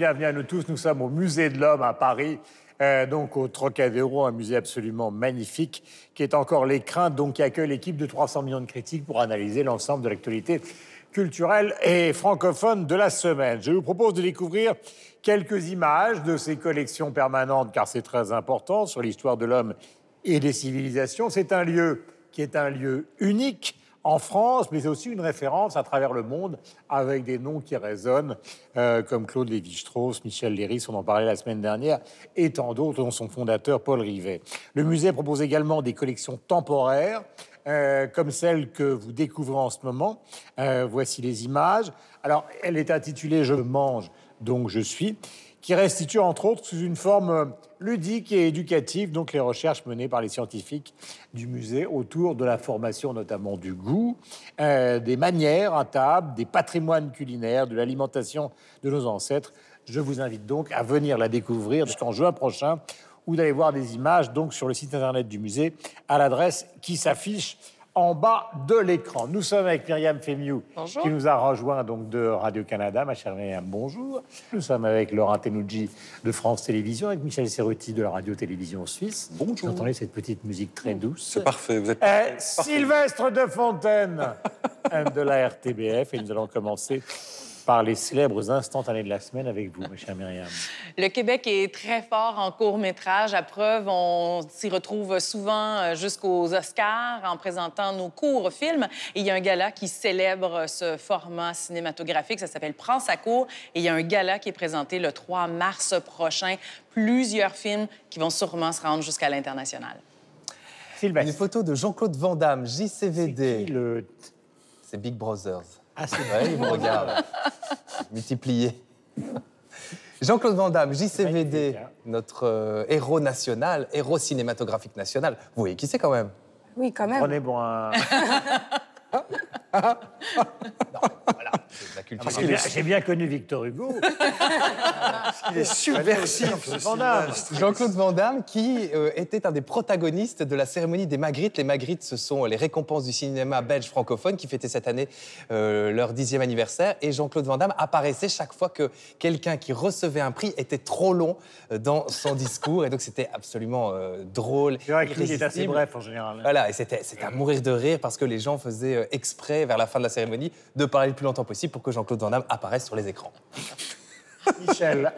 Bienvenue à nous tous. Nous sommes au Musée de l'Homme à Paris. Euh, donc au Trocadéro, un musée absolument magnifique qui est encore l'écrin, donc qui accueille l'équipe de 300 millions de critiques pour analyser l'ensemble de l'actualité culturelle et francophone de la semaine. Je vous propose de découvrir quelques images de ces collections permanentes, car c'est très important sur l'histoire de l'homme et des civilisations. C'est un lieu qui est un lieu unique en France, mais aussi une référence à travers le monde avec des noms qui résonnent, euh, comme Claude Lévi-Strauss, Michel Léris, on en parlait la semaine dernière, et tant d'autres, dont son fondateur Paul Rivet. Le musée propose également des collections temporaires, euh, comme celle que vous découvrez en ce moment. Euh, voici les images. Alors, elle est intitulée Je mange, donc je suis qui restitue entre autres sous une forme ludique et éducative donc les recherches menées par les scientifiques du musée autour de la formation notamment du goût, euh, des manières à table, des patrimoines culinaires, de l'alimentation de nos ancêtres. Je vous invite donc à venir la découvrir jusqu'en juin prochain ou d'aller voir des images donc sur le site internet du musée à l'adresse qui s'affiche en bas de l'écran. Nous sommes avec Myriam Femiou, qui nous a rejoint donc de Radio-Canada. Ma chère Myriam, bonjour. Nous sommes avec Laurent Tenouji de France Télévisions, avec Michel Serruti de la Radio-Télévision Suisse. Bonjour. Vous entendez cette petite musique très douce. C'est parfait, vous êtes eh, Sylvestre de Fontaine de la RTBF. Et nous allons commencer par les célèbres instantanés de la semaine avec vous, ma chère Myriam. Le Québec est très fort en court-métrage. À preuve, on s'y retrouve souvent euh, jusqu'aux Oscars en présentant nos courts films. Et il y a un gala qui célèbre ce format cinématographique. Ça s'appelle Prends sa cour. Et il y a un gala qui est présenté le 3 mars prochain. Plusieurs films qui vont sûrement se rendre jusqu'à l'international. Une photo de Jean-Claude Van Damme, JCVD. C'est le... Big Brothers. Ah, c'est vrai, il me regarde. Multiplié. Jean-Claude Van Damme, JCVD, hein. notre euh, héros national, héros cinématographique national. Vous voyez qui c'est quand même? Oui, quand même. Prenez bon un... J'ai bien, connu Victor Hugo. Il est subversif. Jean-Claude Van Damme, qui euh, était un des protagonistes de la cérémonie des Magritte. Les Magritte, ce sont les récompenses du cinéma belge francophone qui fêtaient cette année euh, leur dixième anniversaire. Et Jean-Claude Van Damme apparaissait chaque fois que quelqu'un qui recevait un prix était trop long euh, dans son discours. Et donc, c'était absolument drôle. C'est vrai qu'il est assez bref en général. Voilà, et c'était à mourir de rire parce que les gens faisaient exprès, vers la fin de la cérémonie, de parler le plus longtemps possible pour que Jean-Claude Van Damme apparaisse sur les écrans. Michel.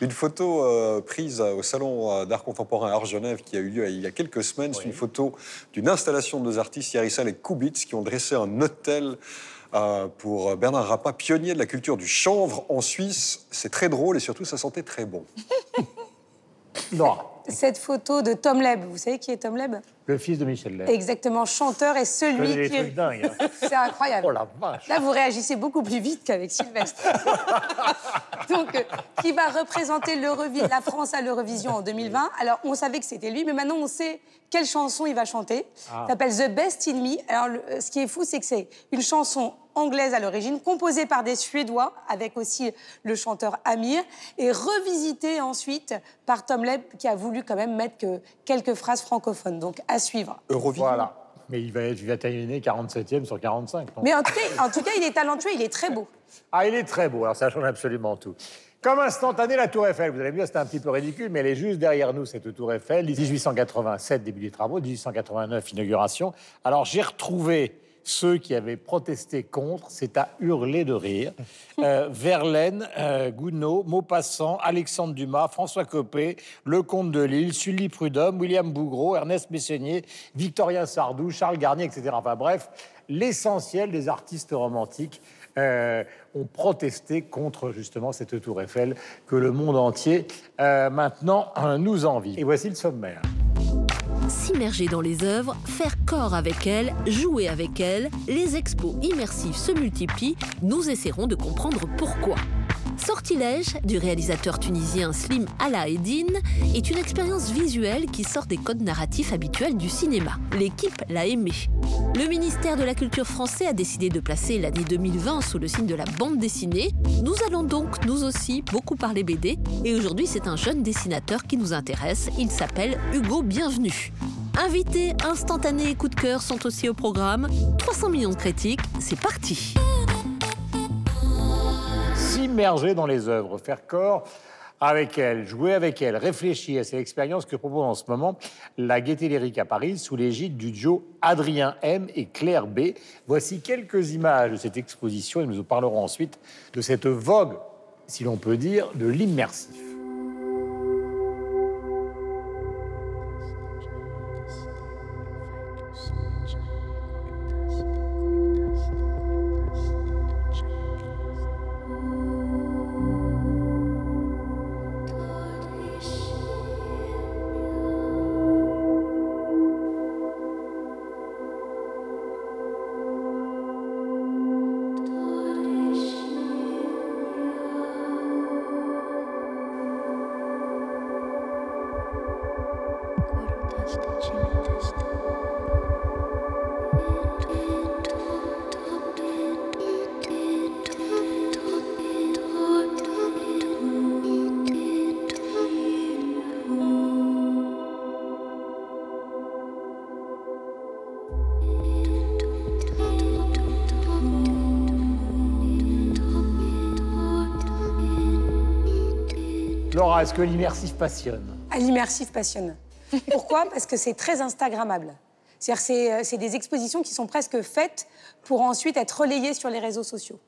Une photo euh, prise au Salon euh, d'art contemporain à Genève qui a eu lieu il y a quelques semaines. C'est une photo d'une installation de deux artistes, Yarissa et Kubitz, qui ont dressé un hôtel euh, pour Bernard Rappa, pionnier de la culture du chanvre en Suisse. C'est très drôle et surtout, ça sentait très bon. non cette photo de Tom Leb. Vous savez qui est Tom Leb? Le fils de Michel Leb. Exactement, chanteur et celui qui. Trucs dingues, hein. C'est incroyable. Oh la vache. Là, vous réagissez beaucoup plus vite qu'avec Sylvestre. Donc, euh, qui va représenter la France à l'Eurovision en 2020. Alors, on savait que c'était lui, mais maintenant, on sait quelle chanson il va chanter. Ah. Ça s'appelle The Best in Me. Alors, ce qui est fou, c'est que c'est une chanson anglaise à l'origine, composée par des Suédois, avec aussi le chanteur Amir, et revisitée ensuite par Tom Leb, qui a voulu quand même mettre que quelques phrases francophones. Donc, à suivre. Eurovision. Voilà. Mais il va, il va terminer 47e sur 45. Mais en tout, cas, en tout cas, il est talentueux, il est très beau. Ah, il est très beau, alors ça change absolument tout. Comme instantané, la Tour Eiffel. Vous allez me c'est un petit peu ridicule, mais elle est juste derrière nous, cette Tour Eiffel. 1887, début des travaux, 1889, inauguration. Alors, j'ai retrouvé ceux qui avaient protesté contre, c'est à hurler de rire. Euh, Verlaine, euh, Gounod, Maupassant, Alexandre Dumas, François Copé, Lecomte de Lille, Sully Prudhomme, William Bougreau, Ernest Messonnier, Victorien Sardou, Charles Garnier, etc. Enfin bref, l'essentiel des artistes romantiques euh, ont protesté contre justement cette tour Eiffel que le monde entier maintenant nous envie. Et voici le sommaire s'immerger dans les œuvres, faire corps avec elles, jouer avec elles, les expos immersifs se multiplient, nous essaierons de comprendre pourquoi. Sortilège du réalisateur tunisien Slim Alaeddin est une expérience visuelle qui sort des codes narratifs habituels du cinéma. L'équipe l'a aimé. Le ministère de la Culture français a décidé de placer l'année 2020 sous le signe de la bande dessinée. Nous allons donc, nous aussi, beaucoup parler BD. Et aujourd'hui, c'est un jeune dessinateur qui nous intéresse. Il s'appelle Hugo Bienvenu. Invités, instantanés et coups de cœur sont aussi au programme. 300 millions de critiques, c'est parti s'immerger dans les œuvres, faire corps avec elles, jouer avec elles, réfléchir. C'est l'expérience que propose en ce moment la Gaîté Lyrique à Paris sous l'égide du duo Adrien M et Claire B. Voici quelques images de cette exposition et nous en parlerons ensuite de cette vogue, si l'on peut dire, de l'immersif. Laura, est-ce que l'immersif passionne? Ah, L'immersif passionne. Pourquoi? Parce que c'est très Instagrammable. C'est-à-dire c'est, euh, c'est des expositions qui sont presque faites pour ensuite être relayées sur les réseaux sociaux.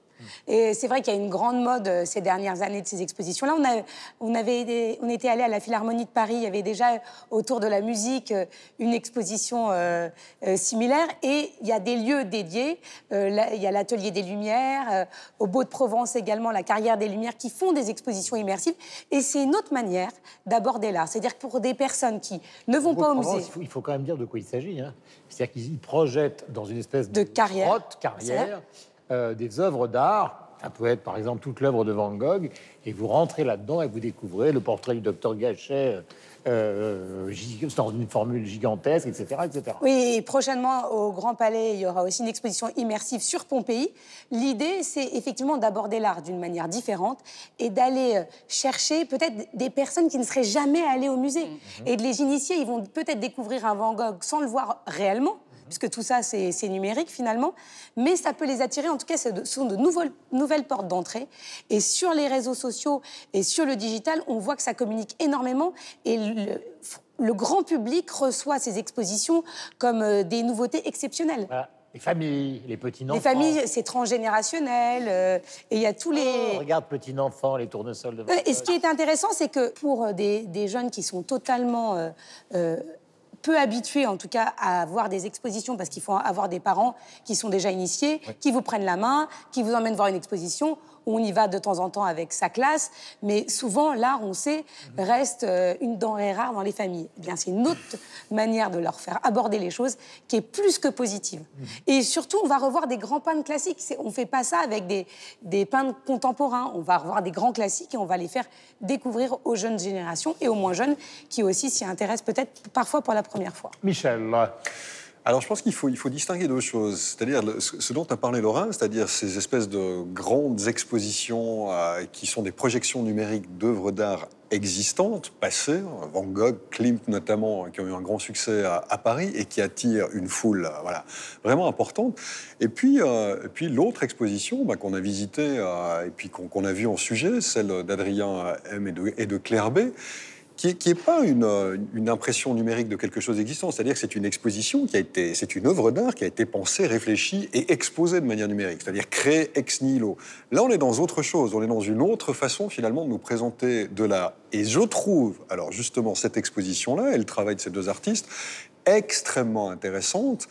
Et c'est vrai qu'il y a une grande mode euh, ces dernières années de ces expositions-là. On, a- on, avait été- on était allé à la Philharmonie de Paris, il y avait déjà autour de la musique euh, une exposition euh, euh, similaire. Et il y a des lieux dédiés. Euh, là, il y a l'Atelier des Lumières, euh, au Beau de Provence également, la Carrière des Lumières, qui font des expositions immersives. Et c'est une autre manière d'aborder l'art. C'est-à-dire que pour des personnes qui ne vont pas au musée, il faut, il faut quand même dire de quoi il s'agit. hein. C'est-à-dire qu'ils projettent dans une espèce De carrière. grotte, carrière, euh, des œuvres d'art. Ça peut être par exemple toute l'œuvre de Van Gogh, et vous rentrez là-dedans et vous découvrez le portrait du docteur Gachet euh, gi- dans une formule gigantesque, etc. etc. Oui, et prochainement au Grand Palais, il y aura aussi une exposition immersive sur Pompéi. L'idée, c'est effectivement d'aborder l'art d'une manière différente et d'aller euh, chercher peut-être des personnes qui ne seraient jamais allées au musée et de les initier. Ils vont peut-être découvrir un Van Gogh sans le voir réellement. Puisque tout ça, c'est numérique finalement. Mais ça peut les attirer. En tout cas, ce sont de nouvelles, nouvelles portes d'entrée. Et sur les réseaux sociaux et sur le digital, on voit que ça communique énormément. Et le, le grand public reçoit ces expositions comme euh, des nouveautés exceptionnelles. Voilà. Les familles, les petits-enfants. Les familles, c'est transgénérationnel. euh, et il y a tous les... Oh, regarde, petit-enfant, les tournesols de Van Euh, Et ce qui est intéressant, c'est que pour euh, des, des jeunes qui sont totalement euh, peu habitués, en tout cas, à voir des expositions, parce qu'il faut avoir des parents qui sont déjà initiés, qui vous prennent la main, qui vous emmènent voir une exposition. On y va de temps en temps avec sa classe, mais souvent, l'art, on sait, reste euh, une denrée rare dans les familles. Eh bien, c'est une autre manière de leur faire aborder les choses qui est plus que positive. Et surtout, on va revoir des grands peintres classiques. On ne fait pas ça avec des, des peintres contemporains. On va revoir des grands classiques et on va les faire découvrir aux jeunes générations et aux moins jeunes qui aussi s'y intéressent peut-être parfois pour la première fois. Michel, Alors je pense qu'il faut, il faut distinguer deux choses. C'est-à-dire ce dont a parlé Laurent, c'est-à-dire ces espèces de grandes expositions euh, qui sont des projections numériques d'œuvres d'art existantes, passées, Van Gogh, Klimt notamment, qui ont eu un grand succès à, Paris et qui attirent une foule euh, voilà, vraiment importante. Et puis, euh, et puis l'autre exposition bah, qu'on a visitée et puis qu'on qu'on a vue en sujet, celle d'Adrien M et de, et de Claire B, qui n'est est pas une, euh, une impression numérique de quelque chose d'existant, c'est-à-dire que c'est une exposition qui a été, c'est une œuvre d'art qui a été pensée, réfléchie et exposée de manière numérique, c'est-à-dire créée ex nihilo. Là, on est dans autre chose, on est dans une autre façon finalement de nous présenter de l'art. Et je trouve, alors justement, cette exposition-là et le travail de ces deux artistes extrêmement intéressante.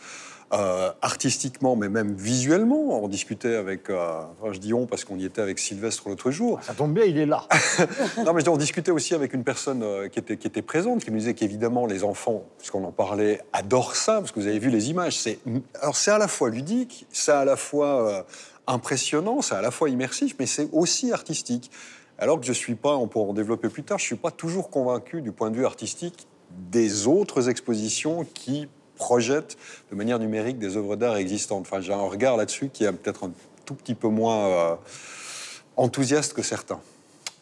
Euh, artistiquement, mais même visuellement. On discutait avec, euh, enfin, je dis on parce qu'on y était avec Sylvestre l'autre jour. ça tombe bien, il est là. Non, mais je dis, on discutait aussi avec une personne euh, qui, était, qui était présente, qui nous disait qu'évidemment, les enfants, puisqu'on en parlait, adorent ça, parce que vous avez vu les images. C'est, alors, c'est à la fois ludique, c'est à la fois euh, impressionnant, c'est à la fois immersif, mais c'est aussi artistique. Alors que je suis pas, on pourra en développer plus tard, je suis pas toujours convaincu du point de vue artistique des autres expositions qui projettent de manière numérique des œuvres d'art existantes. Enfin, j'ai un regard là-dessus qui est peut-être un tout petit peu moins euh, enthousiaste que certains.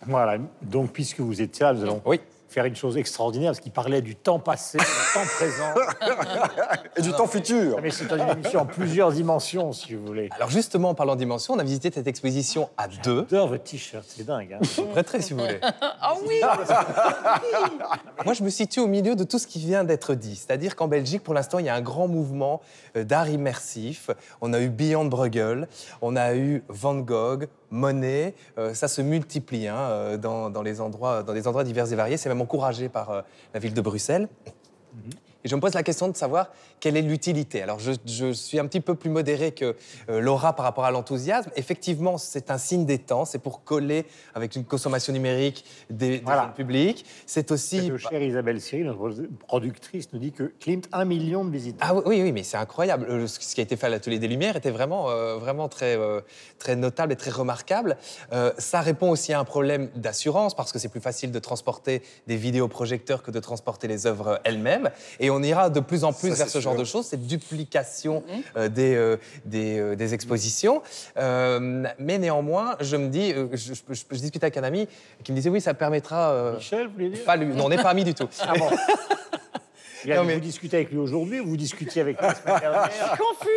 Voilà, donc puisque vous étiez là, nous allons Oui. Faire une chose extraordinaire, parce qu'il parlait du temps passé, du temps présent. Et du temps futur. Mais c'est une émission en plusieurs dimensions, si vous voulez. Alors justement, en parlant dimension, on a visité cette exposition à deux. J'adore votre t-shirt, c'est dingue. hein. Je prêterai si vous voulez. Ah oui! Moi, je me situe au milieu de tout ce qui vient d'être dit. C'est-à-dire qu'en Belgique, pour l'instant, il y a un grand mouvement euh, d'art immersif. On a eu Beyond Bruegel, on a eu Van Gogh, Monet. Euh, ça se multiplie hein, euh, dans, dans les endroits, dans des endroits divers et variés. C'est même encouragé par euh, la ville de Bruxelles. Et je me pose la question de savoir quelle est l'utilité. Alors, je, je suis un petit peu plus modéré que euh, Laura par rapport à l'enthousiasme. Effectivement, c'est un signe des temps. C'est pour coller avec une consommation numérique des, des Voilà. jeunes publics. C'est aussi. Notre chère Isabelle Siri, notre productrice, nous dit que Klimt, un million de visiteurs. Ah oui, oui, mais c'est incroyable. Euh, Ce qui a été fait à l'Atelier des Lumières était vraiment, euh, vraiment très, euh, très notable et très remarquable. Ça répond aussi à un problème d'assurance parce que c'est plus facile de transporter des vidéoprojecteurs que de transporter les œuvres elles-mêmes. Et on ira de plus en plus Ça, vers ce genre de choses, cette duplication euh, des, euh, des, euh, des expositions. Euh, mais néanmoins, je me dis, je, je- je- je discutais avec un ami qui me disait oui, ça permettra. euh, Michel, vous voulez dire? pas lui, non, on n'est pas amis du tout. Ah bon Bien, Non, mais Vous discutez avec lui aujourd'hui ou vous discutez avec lui la semaine dernière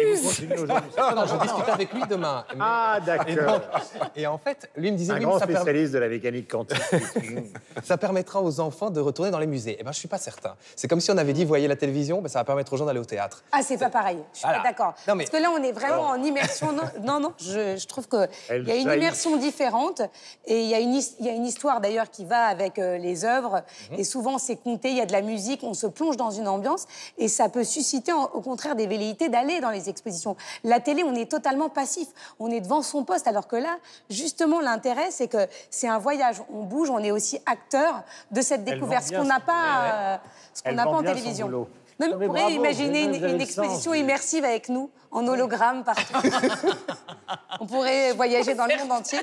Et vous continuez aujourd'hui Non, non, je discute avec lui demain. Mais- Ah, d'accord. et en fait, lui me disait, Un oui, grand per- spécialiste de la mécanique quantique. ça permettra aux enfants de retourner dans les musées. Eh ben, je suis pas certain. C'est comme si on avait dit, voyez la télévision, ben, ça va permettre aux gens d'aller au théâtre. Ah, c'est pas pareil. Je suis Voilà. pas d'accord. Mais- Parce que là, on est vraiment en immersion. Non, non, non, je, je trouve qu'il y a une immersion différente. Et il y, a une his- il y a une histoire d'ailleurs qui va avec euh, les œuvres. Mhm. Et souvent, c'est compté, il y a de la musique, on se plonge dans une ambiance. Et ça peut susciter, au contraire, des velléités d'aller dans les expositions. La télé, on est totalement passif. On est devant son poste. Alors que là, justement, l'intérêt, c'est que c'est un voyage. On bouge, on est aussi acteur de cette découverte. Ce qu'on n'a pas, euh, ce qu'on n'a pas en télévision. Non, mais vous pourriez imaginer une, exposition immersive avec nous, en hologramme partout. On pourrait voyager dans le monde entier.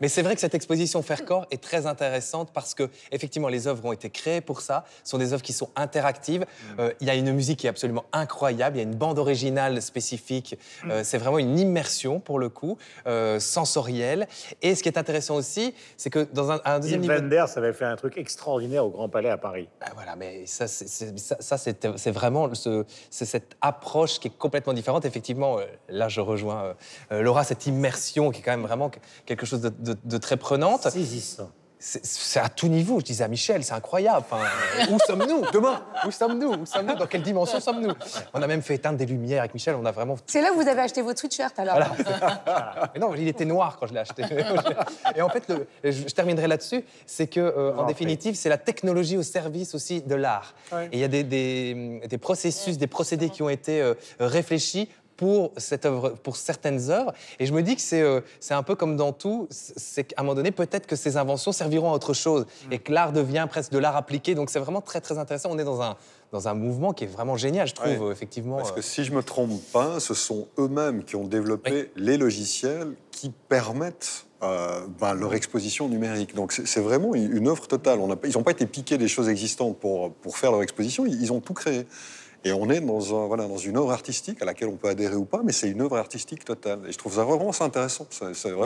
Mais c'est vrai que cette exposition Faircore est très intéressante parce que, effectivement, les œuvres ont été créées pour ça. Ce sont des œuvres qui sont interactives. Euh, Il y a une musique qui est absolument incroyable. Il y a une bande originale spécifique. Euh, c'est vraiment une immersion, pour le coup, euh, sensorielle. Et ce qui est intéressant aussi, c'est que dans un, un deuxième niveau... Wenders avait fait un truc extraordinaire au Grand Palais à Paris. Ah, voilà, mais ça, c'est- ça- ça, vraiment ce- c'est cette approche qui est complètement différente. Effectivement, euh, là, je rejoins euh, euh, Laura, cette immersion qui est quand même vraiment que- quelque chose de très prenante. Saisissant. C'est à tout niveau. Je disais à Michel, c'est incroyable. Enfin, où sommes-nous? Demain Où sommes-nous? Où sommes-nous? Dans quelle dimension sommes-nous? On a même fait éteindre des lumières avec Michel. On a vraiment. C'est là où vous avez acheté votre sweatshirt alors. Mais non, il était noir quand je l'ai acheté. Et en fait, le- je, terminerai là-dessus, c'est que, euh, en en définitive, c'est la technologie au service aussi de l'art. Ouais. Et il y a des, des- des processus, des procédés qui ont été euh, réfléchis pour cette œuvre, pour certaines œuvres. Et je me dis que c'est euh, un peu comme dans tout, c'est qu'à un moment donné, peut-être que ces inventions serviront à autre chose et que l'art devient presque de l'art appliqué. Donc c'est vraiment très très intéressant. On est dans un dans un mouvement qui est vraiment génial, je trouve Ouais. effectivement. Parce que si je me trompe pas, ce sont eux-mêmes qui ont développé les logiciels qui permettent euh, ben, leur exposition numérique. Donc c'est vraiment une œuvre totale. On a pas- ils n'ont pas été piqués des choses existantes pour, pour faire leur exposition, ils, ils ont tout créé. Et on est dans, un, voilà, dans une œuvre artistique à laquelle on peut adhérer ou pas, mais c'est une œuvre artistique totale. Et je trouve ça vraiment intéressant. C'est vraiment...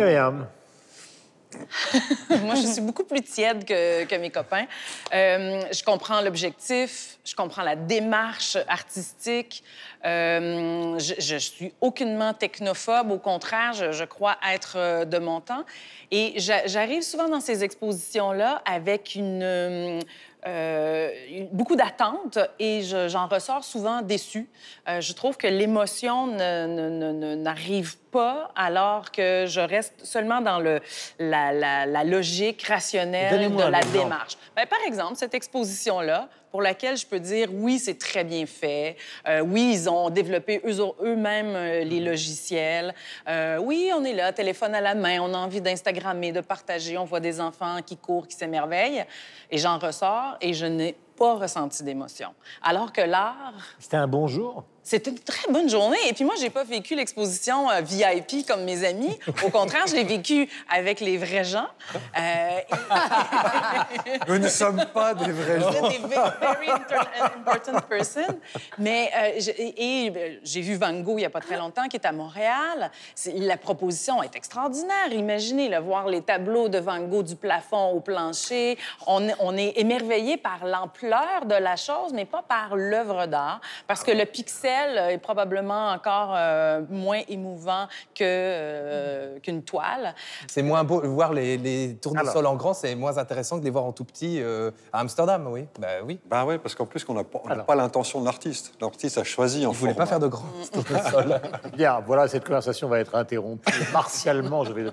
Moi, je suis beaucoup plus tiède que, que mes copains. Euh, je comprends l'objectif, je comprends la démarche artistique. Euh, je, je suis aucunement technophobe. Au contraire, je, je crois être euh, de mon temps. Et j'a- j'arrive souvent dans ces expositions-là avec une, euh, beaucoup d'attentes et je- j'en ressors souvent déçue. Euh, je trouve que l'émotion n'arrive pas alors que je reste seulement dans le, la, la- la logique rationnelle de la démarche. Ben, par exemple, cette exposition-là, pour laquelle je peux dire oui, c'est très bien fait. Euh, oui, ils ont développé eux- eux-mêmes euh, les logiciels. Euh, oui, on est là, téléphone à la main, on a envie d'Instagrammer, de partager, on voit des enfants qui courent, qui s'émerveillent. Et j'en ressors et je n'ai pas ressenti d'émotion. Alors que l'art, c'était un bon jour? C'était une très bonne journée. Et puis moi, j'ai pas vécu l'exposition euh, VIP comme mes amis. Au contraire, je l'ai vécu avec les vrais gens. Euh, Nous ne sommes pas des vrais gens. des very important person. Mais euh, et, et, euh, j'ai vu Van Gogh il y a pas très longtemps, qui est à Montréal. C'est- La proposition est extraordinaire. Imaginez, là, voir les tableaux de Van Gogh du plafond au plancher. On, on est émerveillé par l'ampleur de la chose, mais pas par l'œuvre d'art, parce que le pixel est probablement encore euh, moins émouvant que, euh, qu'une toile. C'est moins beau. Voir les, les tournesols en grand, c'est moins intéressant que de les voir en tout petit euh, à Amsterdam, oui. Bah oui. Bah oui, parce qu'en plus, on n'a pas, on l'intention de l'artiste. L'artiste a choisi en Ils voulaient format. pas faire de grands tournesols. Bien, voilà, cette conversation va être interrompue. Martialement, je vais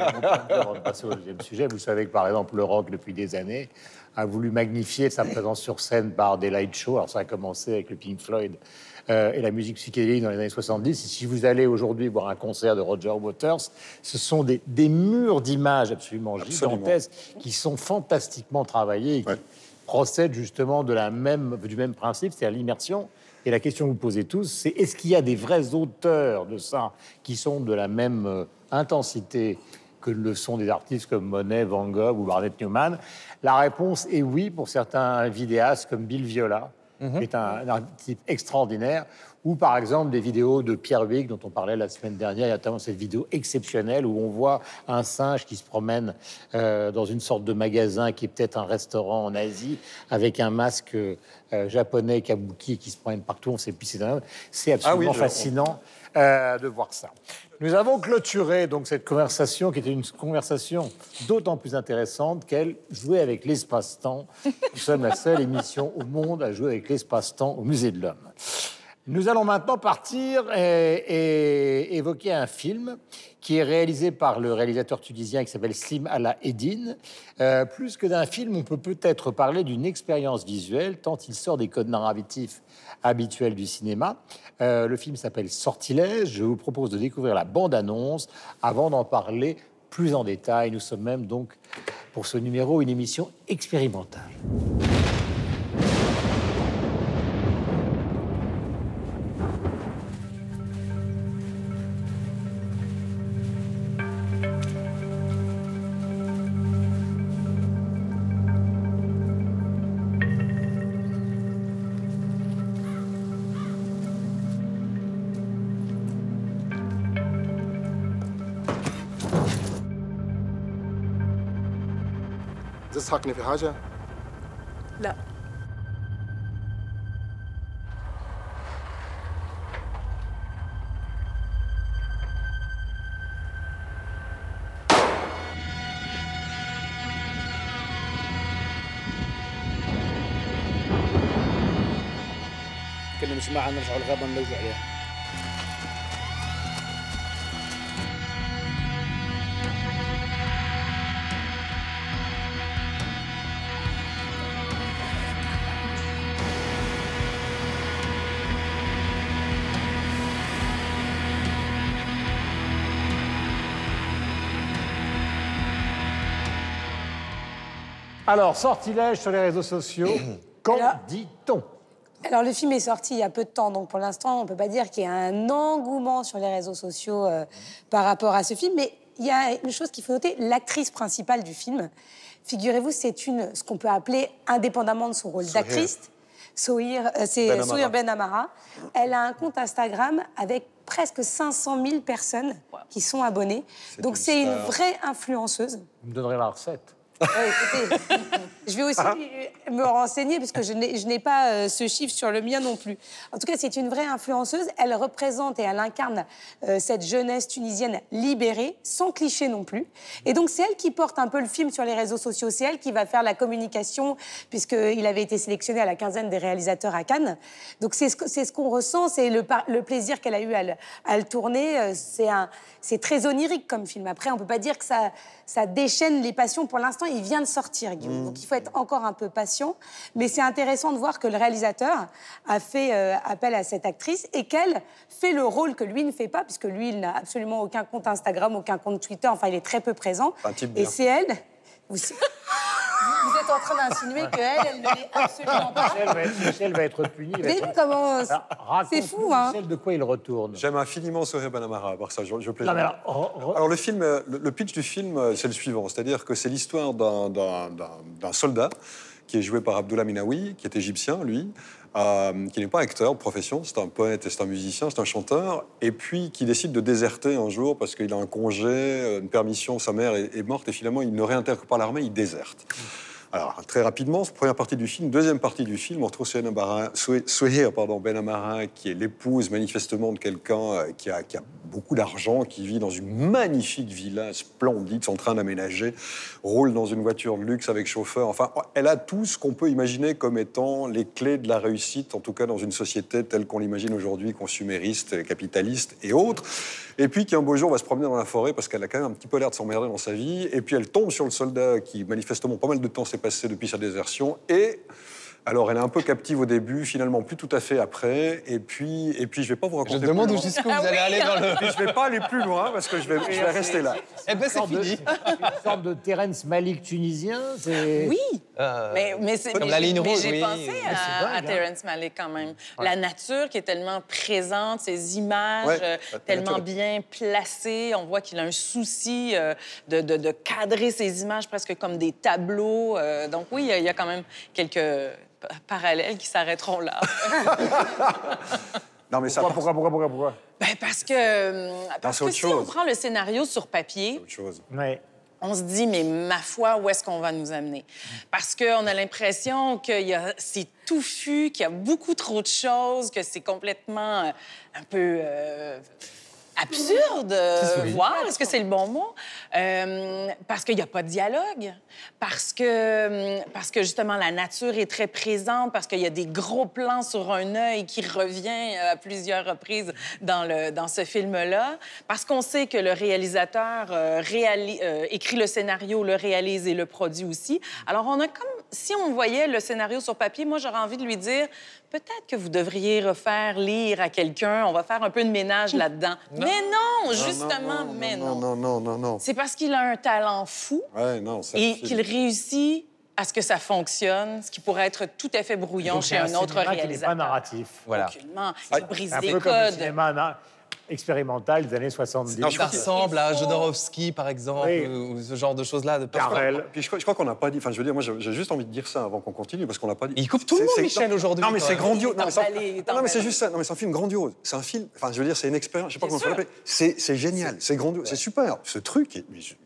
passer au deuxième sujet. Vous savez que, par exemple, le rock, depuis des années, a voulu magnifier sa présence sur scène par des light shows. Alors, ça a commencé avec le Pink Floyd euh, et la musique psychédélique dans les années 70. Et si vous allez aujourd'hui voir un concert de Roger Waters, ce sont des, des murs d'images absolument, Absolument. gigantesques qui sont fantastiquement travaillés et qui Ouais. procèdent justement de la même, du même principe, c'est-à-dire l'immersion. Et la question que vous posez tous, c'est est-ce qu'il y a des vrais auteurs de ça qui sont de la même euh, intensité que le sont des artistes comme Monet, Van Gogh ou Barnett Newman La réponse est oui pour certains vidéastes comme Bill Viola, qui est un, un type extraordinaire, ou par exemple des vidéos de Pierre Huyghe dont on parlait la semaine dernière. Il y a notamment cette vidéo exceptionnelle où on voit un singe qui se promène euh, dans une sorte de magasin qui est peut-être un restaurant en Asie avec un masque euh, japonais kabuki qui se promène partout. On sait plus c'est un- C'est absolument Ah oui, fascinant euh, de voir ça. Nous avons clôturé donc cette conversation qui était une conversation d'autant plus intéressante qu'elle jouait avec l'espace-temps. Nous sommes la seule émission au monde à jouer avec l'espace-temps au Musée de l'Homme. Nous allons maintenant partir et, évoquer un film qui est réalisé par le réalisateur tunisien qui s'appelle Slim Allah Eddine. Euh, plus que d'un film, on peut peut-être parler d'une expérience visuelle, tant il sort des codes narratifs habituels du cinéma. Euh, le film s'appelle Sortilège. Je vous propose de découvrir la bande-annonce avant d'en parler plus en détail. Nous sommes même donc, pour ce numéro, une émission expérimentale. تضحكني في حاجة؟ لا كنا مش معنا نرجعوا الغابة نلوجوا عليها Alors, sortilège sur les réseaux sociaux, qu'en Alors- dit-on Alors, le film est sorti il y a peu de temps, donc pour l'instant, on ne peut pas dire qu'il y a un engouement sur les réseaux sociaux euh, par rapport à ce film. Mais il y a une chose qu'il faut noter l'actrice principale du film, figurez-vous, c'est une, ce qu'on peut appeler, indépendamment de son rôle d'actrice, Sohir, euh, c'est Ben. Sohir Ben Amara. Elle a un compte Instagram avec presque 500 000 personnes qui sont abonnées. Donc, c'est une vraie influenceuse. Vous me donnerez la recette. Je vais aussi me renseigner parce que je n'ai pas euh, ce chiffre sur le mien non plus. En tout cas, c'est une vraie influenceuse. Elle représente et elle incarne euh, cette jeunesse tunisienne libérée, sans cliché non plus. Et donc, c'est elle qui porte un peu le film sur les réseaux sociaux. C'est elle qui va faire la communication puisqu'il avait été sélectionné à la quinzaine des réalisateurs à Cannes. Donc, c'est ce qu'on ressent, c'est le, plaisir qu'elle a eu à le, tourner. Euh, C'est très onirique comme film. Après, on peut pas dire que ça déchaîne les passions. Pour l'instant, il vient de sortir, Guillaume. Donc, il faut être encore un peu patient. Mais c'est intéressant de voir que le réalisateur a fait euh, appel à cette actrice et qu'elle fait le rôle que lui ne fait pas, puisque lui, il n'a absolument aucun compte Instagram, aucun compte Twitter. Enfin, il est très peu présent. Un type et bien. c'est elle. Vous, êtes en train d'insinuer qu'elle, elle ne l'est absolument pas. Michel va être, Michel va être puni. être- comment... C'est fou, hein Michel, de quoi il retourne? J'aime infiniment Sohaib Banamara, à part ça, je, je plaisante. Non, mais alors, re- re- Alors le film, le, le pitch du film, c'est le suivant, c'est-à-dire que c'est l'histoire d'un- soldat qui est joué par Abdullah Minawi, qui est égyptien, lui, euh, qui n'est pas acteur de profession, c'est un poète c'est un musicien, c'est un chanteur, et puis qui décide de déserter un jour parce qu'il a un congé, une permission, sa mère est, est morte, et finalement il ne réintègre pas l'armée, il déserte. Alors, très rapidement, première partie du film. Deuxième partie du film, on retrouve Souhair, pardon, Ben Amara, qui est l'épouse manifestement de quelqu'un euh, qui a, qui a beaucoup d'argent, qui vit dans une magnifique villa splendide, son train d'aménager, roule dans une voiture de luxe avec chauffeur. Enfin, elle a tout ce qu'on peut imaginer comme étant les clés de la réussite, en tout cas dans une société telle qu'on l'imagine aujourd'hui, consumériste, capitaliste et autres. Et puis qui un beau jour va se promener dans la forêt parce qu'elle a quand même un petit peu l'air de s'emmerder dans sa vie. Et puis elle tombe sur le soldat qui manifestement pas mal de temps s'est depuis sa désertion. Et alors elle est un peu captive au début, finalement plus tout à fait après. Et puis, et puis je vais pas vous Je raconter. demande plus où loin. jusqu'où vous allez aller dans le. Je vais pas aller plus loin parce que je vais, je vais rester là. Eh ben, c'est fini. une sorte de Terence Malik tunisien. c'est- Oui, Euh, mais, mais c'est Comme mais la j'ai- ligne mais rouge, j'ai oui. pensé à, dingue, à hein. Terrence Malick quand même. La nature qui est tellement présente, ces images Ouais, euh, tellement bien placées. On voit qu'il a un souci euh, de, de- de cadrer ces images presque comme des tableaux. Euh, donc oui, il y a- il y, a quand même quelques parallèles qui s'arrêteront là. Non mais ça. Pourquoi, pourquoi, pourquoi, pourquoi, ben parce que, euh, parce que si on chose. prend le scénario sur papier, Autre chose. Ouais. on se dit, mais ma foi, où est-ce qu'on va nous amener? Parce qu'on a l'impression que y a- c'est touffu, qu'il y a beaucoup trop de choses, que c'est complètement euh, un peu euh, absurde, euh, voir, est-ce que c'est le bon mot? Euh, parce qu'il n'y a pas de dialogue, parce que, parce que justement la nature est très présente, parce qu'il y a des gros plans sur un œil qui revient euh, à plusieurs reprises dans, le, dans ce film-là, parce qu'on sait que le réalisateur euh, réali- euh, écrit le scénario, le réalise et le produit aussi. Alors on a comme, si on voyait le scénario sur papier, moi j'aurais envie de lui dire, peut-être que vous devriez refaire lire à quelqu'un, on va faire un peu de ménage là-dedans. Mais non, justement, non, non, mais non, non. non, non, non, non. C'est parce qu'il a un talent fou Ouais, non. ça et qu'il réussit à ce que ça fonctionne, ce qui pourrait être tout à fait brouillon Donc, chez c'est un autre cinéma qui n'est réalisateur. pas narratif. Voilà. Aucunement. Il brise Un des peu comme le codes. cinéma na- expérimental des années 70. Non, Ça ressemble à Jodorowsky, par exemple, Oui. ou ce genre de choses-là. De... Carrel. Puis je crois, qu'on n'a pas dit. Enfin, je veux dire, moi, j'ai juste envie de dire ça avant qu'on continue parce qu'on n'a pas dit. Il coupe tout le monde, Michel, aujourd'hui, Non, mais c'est grandiose. Est Non, mais c'est- est juste ça. Non, mais c'est un film grandiose. C'est un film. Enfin, je veux dire, c'est une expérience. Je sais pas comment on peut sûr. l'appeler. C'est c'est génial. C'est grandiose. C'est super. Ce truc.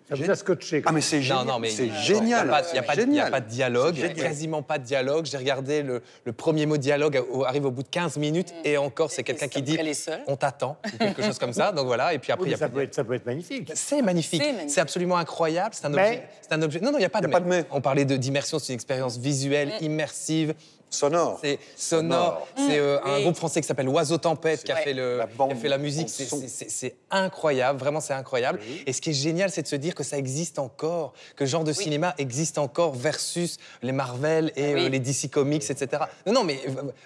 Ça vous a scotché. Ah, mais c'est génial. non, mais c'est il n'y a, pas- il y a pas de- a pas dialogue, quasiment pas de dialogue. J'ai regardé le, le premier mot dialogue arrive au bout de 15 minutes et encore, c'est quelqu'un qui dit on t'attend ou quelque chose comme ça. Donc voilà, et puis après, Oui, il y mais a ça, peut être, ça peut être magnifique. C'est magnifique. C'est absolument incroyable. C'est un Mais- objet. C'est un objet. Non, non, il n'y a pas de Y a pas de mais. On parlait d'immersion, c'est une expérience visuelle, Mm. immersive. Sonore. C'est sonore. C'est euh, un Oui. groupe français qui s'appelle Oiseau Tempête qui a, fait le, La qui a fait la musique. C'est- incroyable, vraiment c'est incroyable. Et ce qui est génial, c'est de se dire que ça existe encore, que ce genre de cinéma existe encore versus les Marvel et Oui. euh, les DC Comics, etc. Non, non, mais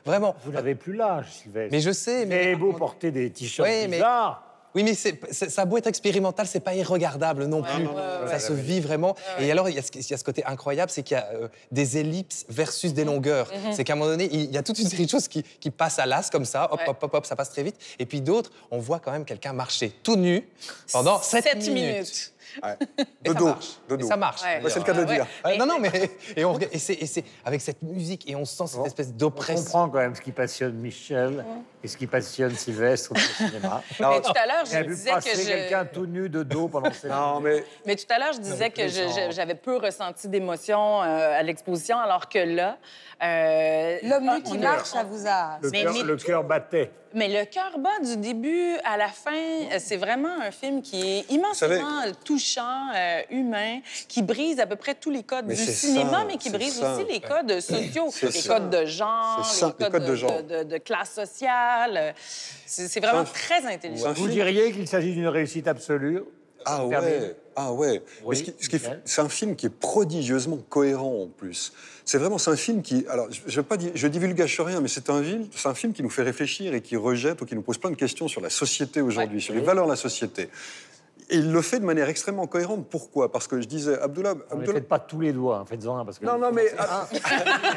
vraiment. Vous n'avez plus l'âge, Sylvestre. Mais je sais, Mais mais. beau porter des t-shirts Ouais, mais- bizarres. Oui, mais c'est, ça a beau être expérimental, c'est pas irregardable non plus. ça se vit vraiment. Et alors, il y, a ce, il y a ce côté incroyable, c'est qu'il y a euh, des ellipses versus des longueurs. C'est qu'à un moment donné, il y a toute une série de choses qui, qui passent à l'as comme ça, hop, Ouais. hop, hop, hop, ça passe très vite. Et puis d'autres, on voit quand même quelqu'un marcher tout nu pendant 7, Sept minutes. Ouais. Et De ça dos. marche. De Et dos. ça marche. Ouais. Ouais, c'est le cas de le Ouais. dire. Ouais, non, non, mais et, on, c'est, avec cette musique et on sent cette espèce On d'oppression. comprend quand même ce qui passionne Michel et ce qui passionne Sylvestre au cinéma. Mais tout à l'heure, je disais que je... quelqu'un tout nu de dos pendant ces Non, mais Mais tout à l'heure, je disais que j'avais peu ressenti d'émotion euh, à l'exposition, alors que là... euh, L'homme nu qui a- marche, ça vous a... Le Mais- cœur- mais le tout- cœur battait. Mais le cœur bat du début à la fin, c'est vraiment un film qui est immensément touchant, euh, humain, qui brise à peu près tous les codes Mais du cinéma, ça, mais qui brise ça. aussi les codes sociaux, les codes de genre, les codes, de, genre. de- de classe sociale. C'est c'est vraiment très intelligent. Vous diriez qu'il s'agit d'une réussite absolue Ah ouais, ah ouais. Oui, Mais ce qui- ce qui est- Michel. c'est un film qui est prodigieusement cohérent en plus. C'est vraiment c'est un film qui, alors je, je veux pas je divulgage rien, mais c'est un film, c'est un film qui nous fait réfléchir et qui rejette ou qui nous pose plein de questions sur la société aujourd'hui, sur les valeurs de la société. Et il le fait de manière extrêmement cohérente. Pourquoi? Parce que je disais, Abdullah. Ne Abdullah... faites pas tous les doigts, hein, faites-en un. Parce que Non, non, mais- Un, il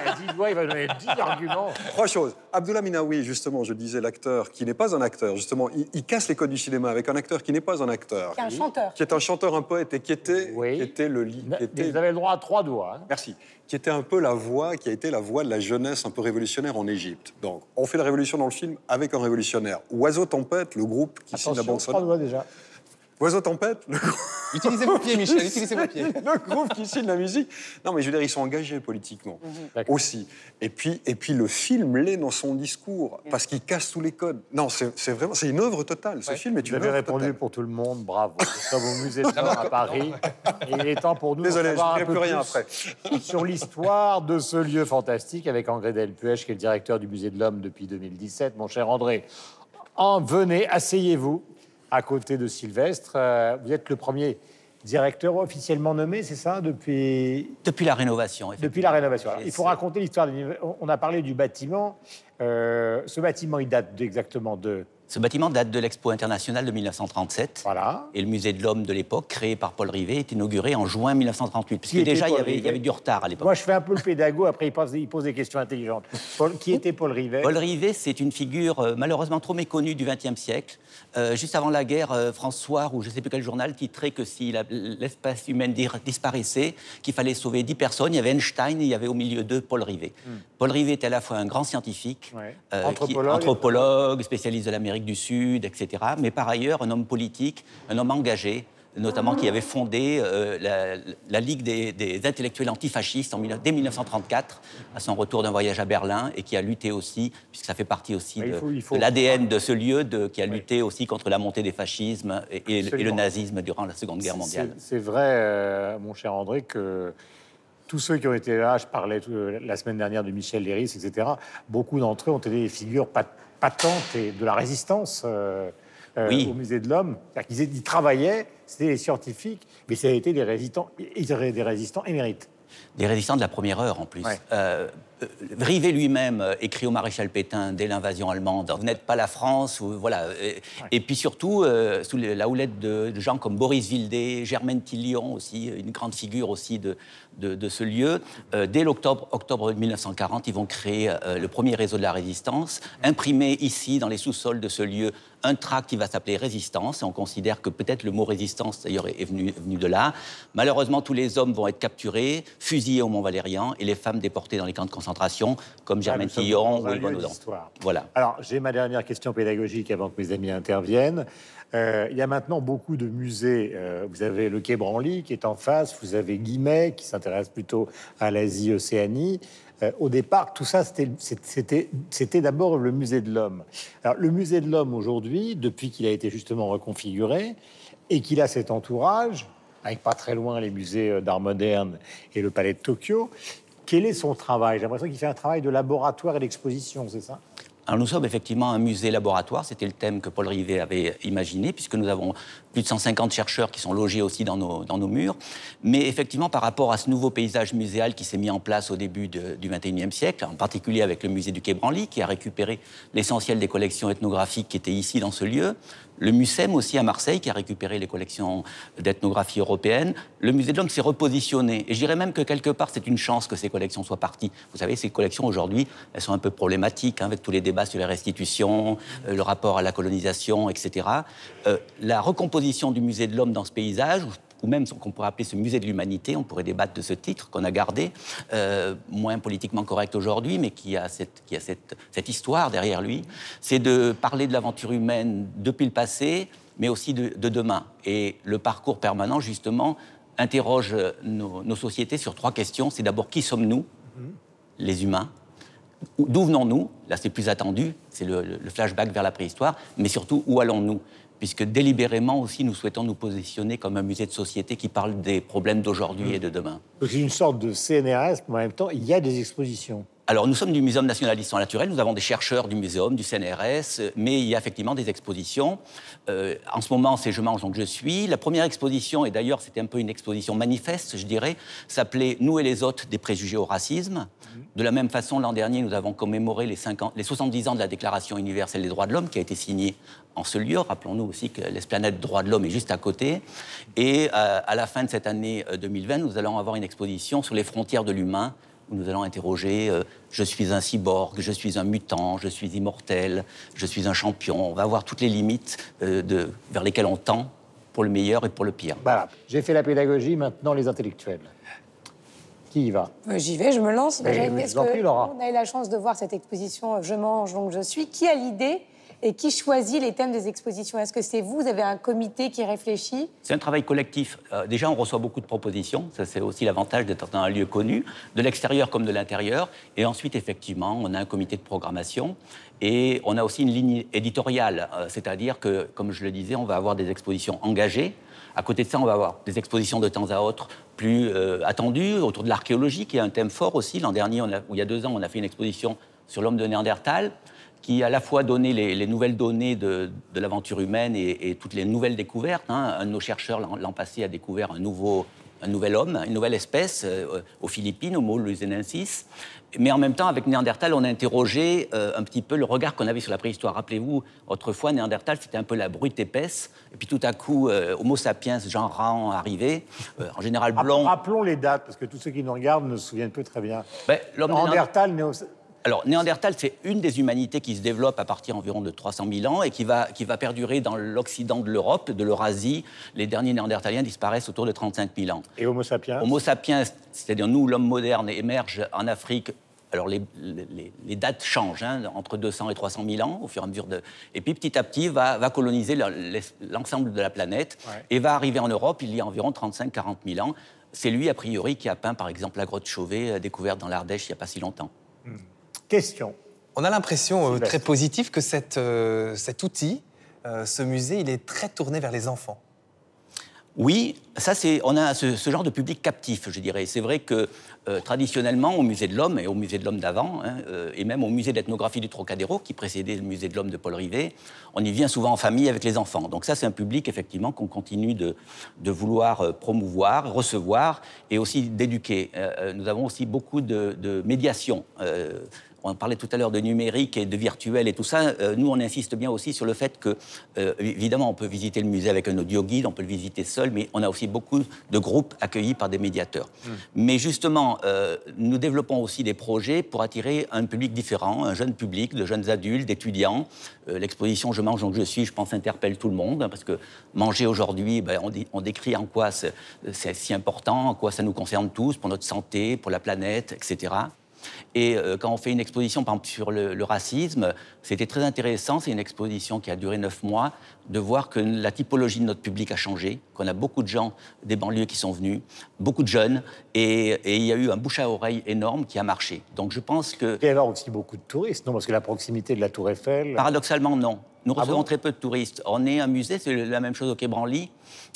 a 10 doigts, il va donner 10 arguments. Trois choses. Abdullah Minaoui, justement, je disais l'acteur qui n'est pas un acteur, justement, il, il casse les codes du cinéma avec un acteur qui n'est pas un acteur, Qui est un chanteur. qui est un chanteur, un poète et qui était, Oui. qui était le lit. Était- Vous avez le droit à trois doigts. hein. Merci. Qui était un peu la voix, qui a été la voix de la jeunesse un peu révolutionnaire en Égypte. Donc, on fait la révolution dans le film avec un révolutionnaire. Oiseau Tempête, le groupe qui signe la Attention, bande trois sonore. doigts déjà. Oiseau Tempête, le groupe, Utilisez vos pieds, Michel, utilisez vos pieds. le groupe qui signe la musique. Non, mais je veux dire, ils sont engagés politiquement D'accord. aussi. Et puis, et puis le film l'est dans son discours parce qu'il casse tous les codes. Non, c'est c'est vraiment, c'est une œuvre totale. Ce Ouais. film est Vous une avez œuvre répondu totale. pour tout le monde, bravo. Nous sommes au musée de l'Art à Paris. Et il est temps pour nous Désolé, je savoir ne un peu plus rien plus après. sur l'histoire de ce lieu fantastique avec André Delpuech, qui est le directeur du musée de l'Homme depuis 2017. Mon cher André, en venez, asseyez-vous à côté de Sylvestre. Euh, vous êtes le premier directeur officiellement nommé, c'est ça, depuis, Depuis la rénovation, depuis la rénovation. Alors, il faut raconter l'histoire. on a parlé du bâtiment. Euh, ce bâtiment, il date exactement de... Ce bâtiment date de l'Expo internationale de 1937. Voilà. Et le musée de l'homme de l'époque, créé par Paul Rivet, est inauguré en juin 1938. Qui Puisque était déjà, il y, avait, il y Rivet avait du retard à l'époque. Moi, je fais un peu le pédago, après il pose, il pose des questions intelligentes. Paul- qui était Paul Rivet? Paul Rivet, c'est une figure euh, malheureusement trop méconnue du XXe siècle. Euh, juste avant la guerre, euh, François, ou je ne sais plus quel journal, titrait que si humaine dir- disparaissait, qu'il fallait sauver 10 personnes. Il y avait Einstein et il y avait au milieu d'eux Paul Rivet. Paul Rivet était à la fois un grand scientifique, Hmm. Ouais. euh, qui- Anthropologue. anthropologue, spécialiste de l'Amérique du Sud, etc. Mais par ailleurs, un homme politique, un homme engagé, notamment qui avait fondé euh, la, la Ligue des, des intellectuels antifascistes en, dès 1934, à son retour d'un voyage à Berlin, et qui a lutté aussi, puisque ça fait partie aussi il de, l'ADN de ce lieu, de- qui a lutté aussi contre la montée des fascismes et, et le- et le Absolument. nazisme durant la Seconde Guerre mondiale. C'est vrai, euh, mon cher André, que tous ceux qui ont été là, je parlais tout- la semaine dernière de Michel Léris, etc., beaucoup d'entre eux ont été des figures pat- patentes et de la résistance euh, euh, Oui. au musée de l'Homme. Étaient- ils travaillaient, c'était des scientifiques, mais ça a été des résistants, ils des résistants émérites. Des résistants de la première heure en plus. Ouais. Euh, Rivet lui-même euh, écrit au maréchal Pétain dès l'invasion allemande Vous n'êtes pas la France. Ou, voilà. Et, et puis surtout, euh, sous la houlette de, de gens comme Boris Vildé, Germaine Tillion aussi, une grande figure aussi de, de, de ce lieu, euh, dès l'octobre octobre 1940, ils vont créer euh, le premier réseau de la résistance, imprimer ici, dans les sous-sols de ce lieu, un tract qui va s'appeler Résistance. Et on considère que peut-être le mot résistance, d'ailleurs, est venu, est venu de là. Malheureusement, tous les hommes vont être capturés, fusillés au Mont-Valérien, et les femmes déportées dans les camps de concentration, comme Germaine nous sommes Tillon ou Yvonne d'histoire. Voilà. Alors, j'ai ma dernière question pédagogique avant que mes amis interviennent. Euh, il y a maintenant beaucoup de musées. Euh, vous avez le Quai Branly qui est en face, vous avez Guimet qui s'intéresse plutôt à l'Asie-Océanie. Euh, au départ, tout ça, c'était- d'abord le musée de l'homme. Alors, le musée de l'homme aujourd'hui, depuis qu'il a été justement reconfiguré et qu'il a cet entourage, avec pas très loin les musées d'art moderne et le palais de Tokyo, quel est son travail? J'ai l'impression qu'il fait un travail de laboratoire et d'exposition, c'est ça? Alors nous sommes effectivement un musée laboratoire, c'était le thème que Paul Rivet avait imaginé, puisque nous avons plus de 150 chercheurs qui sont logés aussi dans nos, dans nos murs. Mais effectivement, par rapport à ce nouveau paysage muséal qui s'est mis en place au début du XXIe siècle, en particulier avec le musée du Quai Branly, qui a récupéré l'essentiel des collections ethnographiques qui étaient ici dans ce lieu, le MUSEM aussi à Marseille, qui a récupéré les collections d'ethnographie européenne. Le musée de l'homme s'est repositionné. Et je dirais même que quelque part, c'est une chance que ces collections soient parties. Vous savez, ces collections aujourd'hui, elles sont un peu problématiques, hein, avec tous les débats sur les restitutions, euh, le rapport à la colonisation, etc. Euh, la recomposition du musée de l'homme dans ce paysage, ou- même ce qu'on pourrait appeler ce musée de l'humanité, on pourrait débattre de ce titre qu'on a gardé, euh, moins politiquement correct aujourd'hui, mais qui a, cette, histoire derrière lui, c'est de parler de l'aventure humaine depuis le passé, mais aussi de, de demain. Et le parcours permanent, justement, interroge nos, sociétés sur trois questions. C'est d'abord qui sommes-nous, les humains? Où- D'où venons-nous? Là, c'est plus attendu, c'est le flashback vers la préhistoire, mais surtout, où allons-nous? Puisque délibérément aussi, nous souhaitons nous positionner comme un musée de société qui parle des problèmes d'aujourd'hui et de demain. C'est une sorte de CNRS, mais en même temps, il y a des expositions. Alors, nous sommes du Muséum national d'histoire naturelle, nous avons des chercheurs du Muséum, du CNRS, mais il y a effectivement des expositions. Euh, en ce moment, c'est Je mange donc je suis. La première exposition, et d'ailleurs c'était un peu une exposition manifeste, je dirais, s'appelait Nous et les autres des préjugés au racisme. De la même façon, l'an dernier, nous avons commémoré les, 50, les 70 ans de la Déclaration universelle des droits de l'homme qui a été signée en ce lieu. Rappelons-nous aussi que l'esplanade droits de l'homme est juste à côté. Et euh, à la fin de cette année 2020, euh, nous allons avoir une exposition sur les frontières de l'humain où nous allons interroger euh, je suis un cyborg, je suis un mutant, je suis immortel, je suis un champion. On va voir toutes les limites euh, de, vers lesquelles on tend pour le meilleur et pour le pire. Voilà, j'ai fait la pédagogie, maintenant les intellectuels. Qui y va? Euh, J'y vais, je me lance. Est-ce on a eu la chance de voir cette exposition Je mange donc je suis? Qui a l'idée et qui choisit les thèmes des expositions? Est-ce que c'est vous? Vous avez un comité qui réfléchit? C'est un travail collectif. Euh, déjà, on reçoit beaucoup de propositions. Ça, c'est aussi l'avantage d'être dans un lieu connu, de l'extérieur comme de l'intérieur. Et ensuite, effectivement, on a un comité de programmation. Et on a aussi une ligne éditoriale. Euh, c'est-à-dire que, comme je le disais, on va avoir des expositions engagées. À côté de ça, on va avoir des expositions de temps à autre plus euh, attendues autour de l'archéologie, qui est un thème fort aussi. L'an dernier, il y a deux ans, on a fait une exposition sur l'homme de Néandertal qui à la fois donné les, nouvelles données de, l'aventure humaine et, toutes les nouvelles découvertes. Hein. Un de nos chercheurs l'an passé a découvert un, nouveau, un nouvel homme, une nouvelle espèce euh, aux Philippines, Homo luisenensis. Mais en même temps, avec Néandertal, on a interrogé euh, un petit peu le regard qu'on avait sur la préhistoire. Rappelez-vous, autrefois, Néandertal, c'était un peu la brute épaisse. Et puis tout à coup, euh, Homo sapiens, genre rang, arrivé, en général blond. Rappelons les dates, parce que tous ceux qui nous regardent ne se souviennent plus très bien. Ben, Néandertal, Néo... Alors, Néandertal, c'est une des humanités qui se développe à partir environ de 300 000 ans et qui va, qui va perdurer dans l'Occident de l'Europe, de l'Eurasie. Les derniers Néandertaliens disparaissent autour de 35 000 ans. Et Homo sapiens Homo sapiens, c'est-à-dire nous, l'homme moderne, émerge en Afrique alors les, les, dates changent, hein, entre 200 et 300 000 ans au fur et à mesure de... Et puis petit à petit va, va coloniser l'ensemble de la planète et va arriver en Europe il y a environ 35-40 000 ans. C'est lui, a priori, qui a peint par exemple la grotte Chauvet, euh, découverte dans l'Ardèche il n'y a pas si longtemps. Hmm. Question. On a l'impression euh, très positive que euh, cet outil, euh, ce musée, il est très tourné vers les enfants. Oui, ça c'est, on a ce, genre de public captif, je dirais. C'est vrai que euh, traditionnellement, au musée de l'homme et au musée de l'homme d'avant, hein, euh, et même au musée d'ethnographie du Trocadéro, qui précédait le musée de l'homme de Paul Rivet, on y vient souvent en famille avec les enfants. Donc ça, c'est un public effectivement qu'on continue de, vouloir promouvoir, recevoir et aussi d'éduquer. nous avons aussi beaucoup de, de médiation on parlait tout à l'heure de numérique et de virtuel et tout ça. Euh, nous, on insiste bien aussi sur le fait que, euh, évidemment, on peut visiter le musée avec un audio guide, on peut le visiter seul, mais on a aussi beaucoup de groupes accueillis par des médiateurs. Hmm. Mais justement, euh, nous développons aussi des projets pour attirer un public différent, un jeune public, de jeunes adultes, d'étudiants. L'exposition Je mange donc je suis, je pense, interpelle tout le monde, hein, parce que manger aujourd'hui, ben, on, on, décrit en quoi c'est si important, en quoi ça nous concerne tous, pour notre santé, pour la planète, etc. Et euh, quand on fait une exposition, par exemple, sur le, racisme, c'était très intéressant. C'est une exposition qui a duré neuf mois, de voir que la typologie de notre public a changé, qu'on a beaucoup de gens des banlieues qui sont venus, beaucoup de jeunes, et, il y a eu un bouche à oreille énorme qui a marché. Donc je pense que... Il y a aussi beaucoup de touristes, non? Parce que la proximité de la Tour Eiffel... Paradoxalement, non. Nous ah recevons très peu de touristes. On est un musée, c'est la même chose au Quai Branly.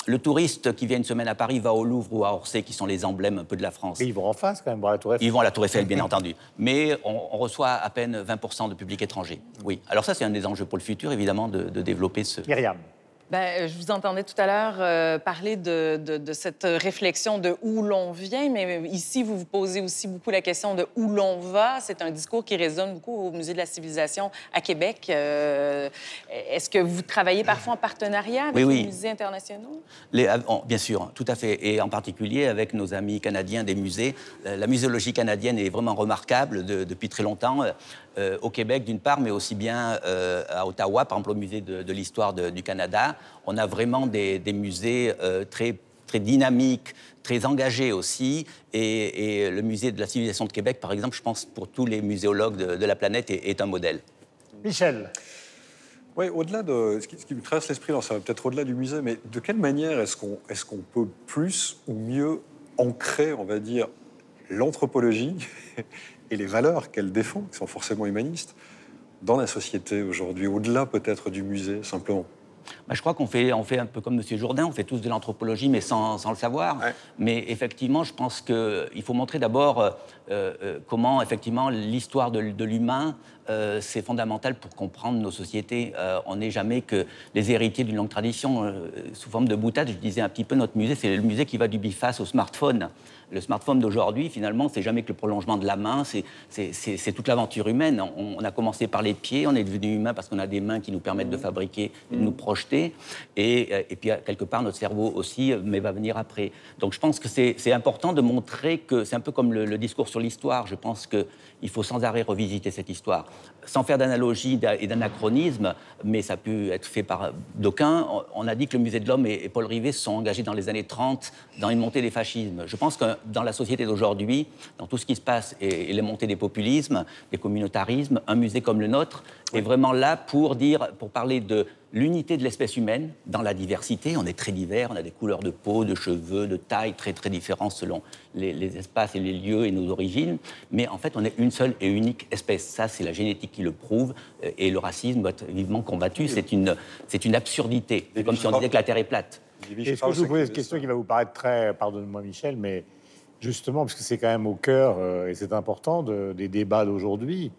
Le touriste qui vient une semaine à Paris va au Louvre ou à Orsay, qui sont les emblèmes un peu de la France. Et ils vont en face quand même, voir la Tour Eiffel. Ils vont à la Tour Eiffel, bien entendu. Mais on, reçoit à peine 20% de public étranger. Oui. Alors ça, c'est un des enjeux pour le futur, évidemment, de, de développer ce... Myriam. Ben, je vous entendais tout à l'heure euh, parler de, de, cette réflexion de où l'on vient, mais ici, vous vous posez aussi beaucoup la question de où l'on va. C'est un discours qui résonne beaucoup au Musée de la Civilisation à Québec. Euh, est-ce que vous travaillez parfois en partenariat avec les musées internationaux? Les, ah, bien sûr, tout à fait. Et en particulier avec nos amis canadiens des musées. La, muséologie canadienne est vraiment remarquable depuis très longtemps. Euh, au Québec d'une part, mais aussi bien euh, à Ottawa, par exemple au musée de, l'histoire du Canada. On a vraiment des, musées euh, très, très dynamiques, très engagés aussi. Et, le musée de la civilisation de Québec, par exemple, je pense pour tous les muséologues de, la planète, est, un modèle. Michel. Oui, au-delà de ce qui, me traverse l'esprit, ça va peut-être au-delà du musée, mais de quelle manière est-ce qu'on est qu'on peut plus ou mieux ancrer, on va dire, l'anthropologie et les valeurs qu'elle défend, qui sont forcément humanistes, dans la société aujourd'hui, au-delà peut-être du musée, simplement bah, Je crois qu'on fait, on fait un peu comme M. Jourdain, on fait tous de l'anthropologie, mais sans, sans, le savoir. Mais effectivement, je pense qu'il faut montrer d'abord euh, euh, comment, effectivement, l'histoire de, de l'humain, euh, c'est fondamental pour comprendre nos sociétés. Euh, on n'est jamais que les héritiers d'une longue tradition. Euh, sous forme de boutade, je disais un petit peu, notre musée, c'est le musée qui va du biface au smartphone le smartphone d'aujourd'hui, finalement, c'est jamais que le prolongement de la main, c'est toute l'aventure humaine. On, a commencé par les pieds, on est devenu humain parce qu'on a des mains qui nous permettent de fabriquer, de nous projeter. Et, et, puis, quelque part, notre cerveau aussi, mais va venir après. Donc, je pense que c'est important de montrer que c'est un peu comme le, le discours sur l'histoire. Je pense que il faut sans arrêt revisiter cette histoire. Sans faire d'analogie et d'anachronisme, mais ça a pu être fait par d'aucuns, on a dit que le Musée de l'Homme et Paul Rivet se sont engagés dans les années 30 dans une montée des fascismes. Je pense que dans la société d'aujourd'hui, dans tout ce qui se passe et les montées des populismes, des communautarismes, un musée comme le nôtre est vraiment là pour dire, pour parler de l'unité de l'espèce humaine dans la diversité. On est très divers, on a des couleurs de peau, de cheveux, de taille très très différentes selon les, espaces et les lieux et nos origines. Mais en fait, on est une seule et unique espèce. Ça, c'est la génétique qui le prouve. Euh, et le racisme doit être vivement combattu. C'est une, c'est une absurdité. C'est comme si on disait que la Terre est plate. Est-ce que je vous pose une question qui va vous paraître très, pardonne-moi Michel, mais justement, parce que c'est quand même au cœur, euh, et c'est important, des débats d'aujourd'hui,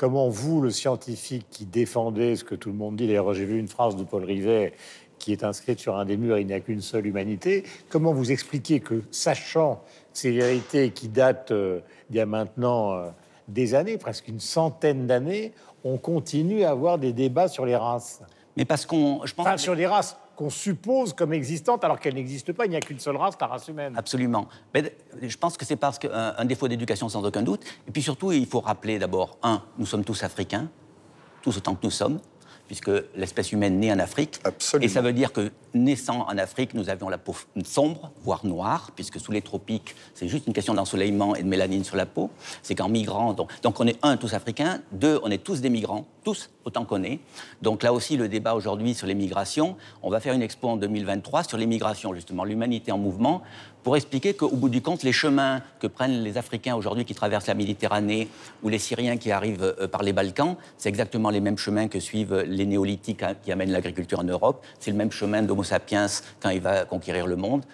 Comment vous, le scientifique qui défendait ce que tout le monde dit, d'ailleurs j'ai vu une phrase de Paul Rivet qui est inscrite sur un des murs, il n'y a qu'une seule humanité, comment vous expliquez que, sachant ces vérités qui datent euh, d'il y a maintenant euh, des années, presque une centaine d'années, on continue à avoir des débats sur les races? Mais parce qu'on... Je pense enfin, sur les races qu'on suppose comme existantes alors qu'elles n'existent pas. Il n'y a qu'une seule race, la race humaine. Absolument. Mais je pense que c'est parce qu'un un défaut d'éducation sans aucun doute. Et puis surtout, il faut rappeler d'abord, un, nous sommes tous africains, tous autant que nous sommes puisque l'espèce humaine naît en Afrique. Absolument. Et ça veut dire que naissant en Afrique, nous avions la peau sombre, voire noire, puisque sous les tropiques, c'est juste une question d'ensoleillement et de mélanine sur la peau. C'est qu'en migrant, donc, donc, on est un, tous africains, deux, on est tous des migrants, tous autant qu'on est. Donc là aussi, le débat aujourd'hui sur les migrations, on va faire une expo en 2023 sur les migrations, justement, l'humanité en mouvement pour expliquer qu'au bout du compte, les chemins que prennent les Africains aujourd'hui qui traversent la Méditerranée ou les Syriens qui arrivent euh, par les Balkans, c'est exactement les mêmes chemins que suivent les néolithiques hein, qui amènent l'agriculture en Europe. C'est le même chemin d'Homo sapiens quand il va conquérir le monde.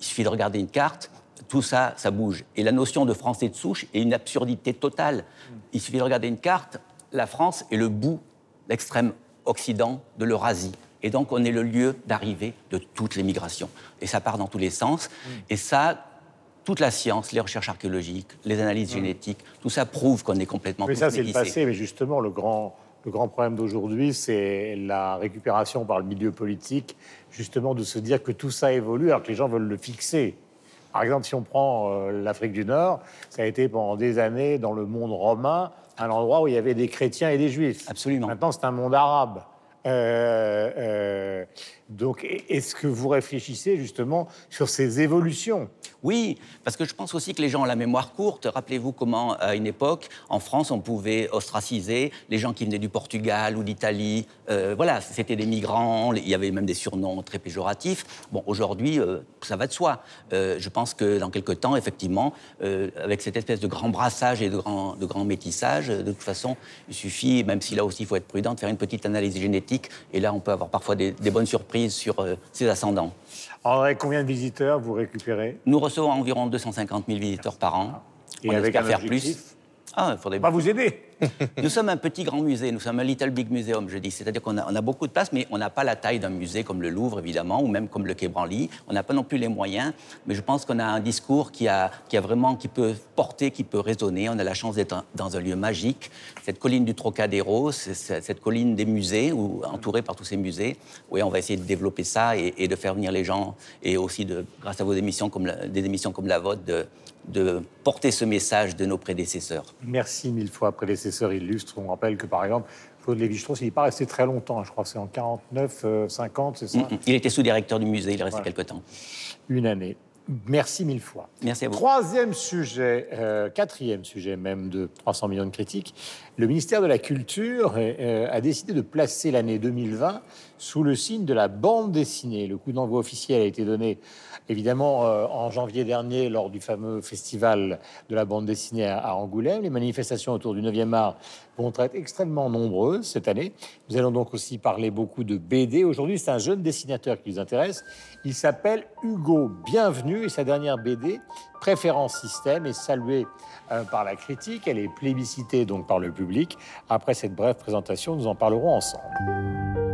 Il suffit de regarder une carte, tout ça, ça bouge. Et la notion de français de souche est une absurdité totale. Il suffit de regarder une carte, la France est le bout, l'extrême occident de l'Eurasie. Et donc, on est le lieu d'arrivée de toutes les migrations. Et ça part dans tous les sens. Mm. Et ça, toute la science, les recherches archéologiques, les analyses mm. génétiques, tout ça prouve qu'on est complètement. Mais ça, c'est le passé. Mais justement, le grand, le grand problème d'aujourd'hui, c'est la récupération par le milieu politique, justement, de se dire que tout ça évolue alors que les gens veulent le fixer. Par exemple, si on prend euh, l'Afrique du Nord, ça a été pendant des années dans le monde romain un endroit où il y avait des chrétiens et des juifs. Absolument. Maintenant, c'est un monde arabe. Euh, euh, donc, est-ce que vous réfléchissez justement sur ces évolutions Oui, parce que je pense aussi que les gens ont la mémoire courte. Rappelez-vous comment, à une époque, en France, on pouvait ostraciser les gens qui venaient du Portugal ou d'Italie. Euh, voilà, c'était des migrants, il y avait même des surnoms très péjoratifs. Bon, aujourd'hui, ça va de soi. je pense que dans quelques temps, effectivement, avec cette espèce de grand brassage et de grand métissage, de toute façon, il suffit, même si là aussi il faut être prudent, de faire une petite analyse génétique et là, on peut avoir parfois des, bonnes surprises sur euh, ses ascendants. André, combien de visiteurs vous récupérez? Nous recevons environ 250 000 visiteurs par an. Et on avec un faire plus. Ah, il faudrait pas vous aider. nous sommes un petit grand musée, nous sommes un Little Big Museum, je dis. C'est-à-dire qu'on a, beaucoup de place, mais on n'a pas la taille d'un musée comme le Louvre, évidemment, ou même comme le Quai Branly. On n'a pas non plus les moyens, mais je pense qu'on a un discours qui, a, vraiment, qui peut porter, qui peut résonner. On a la chance d'être dans un lieu magique. Cette colline du Trocadéro, cette colline des musées, ou entourée par tous ces musées. Oui, on va essayer de développer ça et, de faire venir les gens, et aussi, de, grâce à vos émissions, comme des émissions comme la vôtre, de, de porter ce message de nos prédécesseurs. Merci mille fois, prédécesseurs illustres. On rappelle que, par exemple, Claude Lévi-Strauss, il n'est pas resté très longtemps. Je crois que c'est en 49, 50, euh, c'est ça Il était sous-directeur du musée, il est resté quelque temps. Une année. Merci mille fois. Merci à vous. Troisième sujet, euh, quatrième sujet même de 300 millions de critiques. Le ministère de la Culture euh, a décidé de placer l'année 2020 sous le signe de la bande dessinée. Le coup d'envoi officiel a été donné évidemment euh, en janvier dernier lors du fameux festival de la bande dessinée à, Angoulême. Les manifestations autour du 9e art vont être extrêmement nombreuses cette année. Nous allons donc aussi parler beaucoup de BD. Aujourd'hui, c'est un jeune dessinateur qui nous intéresse. Il s'appelle Hugo Bienvenu et sa dernière BD, Préférence Système, est saluée euh, par la critique. Elle est plébiscitée donc par le public. Après cette brève présentation, nous en parlerons ensemble.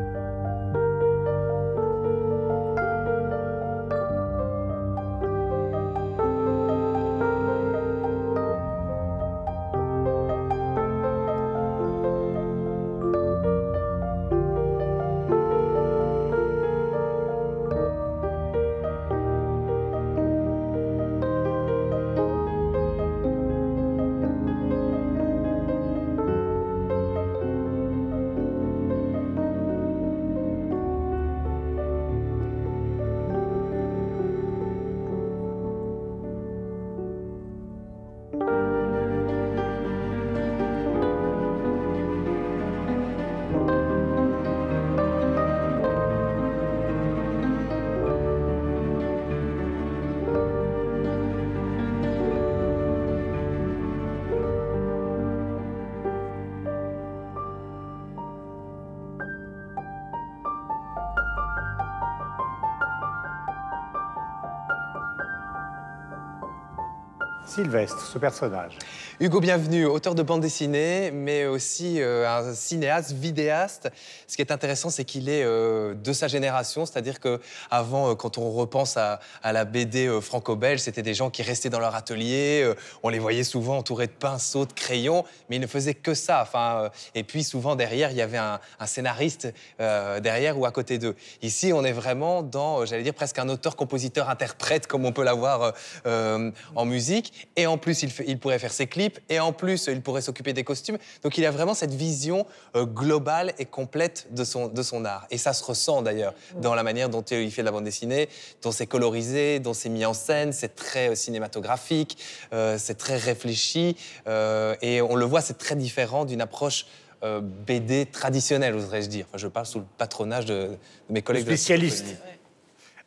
Sylvestre, ce personnage. Hugo Bienvenu, auteur de bande dessinée, mais aussi euh, un cinéaste, vidéaste. Ce qui est intéressant, c'est qu'il est, euh, de sa génération, c'est-à-dire que avant, euh, quand on repense à, la BD franco-belge, c'était des gens qui restaient dans leur atelier. on les voyait souvent entourés de pinceaux, de crayons, mais ils ne faisaient que ça. Enfin, et puis souvent derrière, il y avait un, scénariste derrière ou à côté d'eux. Ici, on est vraiment dans, j'allais dire, presque un auteur-compositeur-interprète, comme on peut l'avoir en musique. Et en plus, il, fait- il pourrait faire ses clips. Et en plus, il pourrait s'occuper des costumes. Donc, il a vraiment cette vision euh, globale et complète de son, de son art. Et ça se ressent d'ailleurs dans la manière dont il fait de la bande dessinée, dont c'est colorisé, dont c'est mis en scène. C'est très euh, cinématographique, euh, c'est très réfléchi. euh, et on le voit, c'est très différent d'une approche euh, BD traditionnelle, oserais-je dire. Enfin, je parle sous le patronage de, de mes collègues. de la spécialiste. francophonie.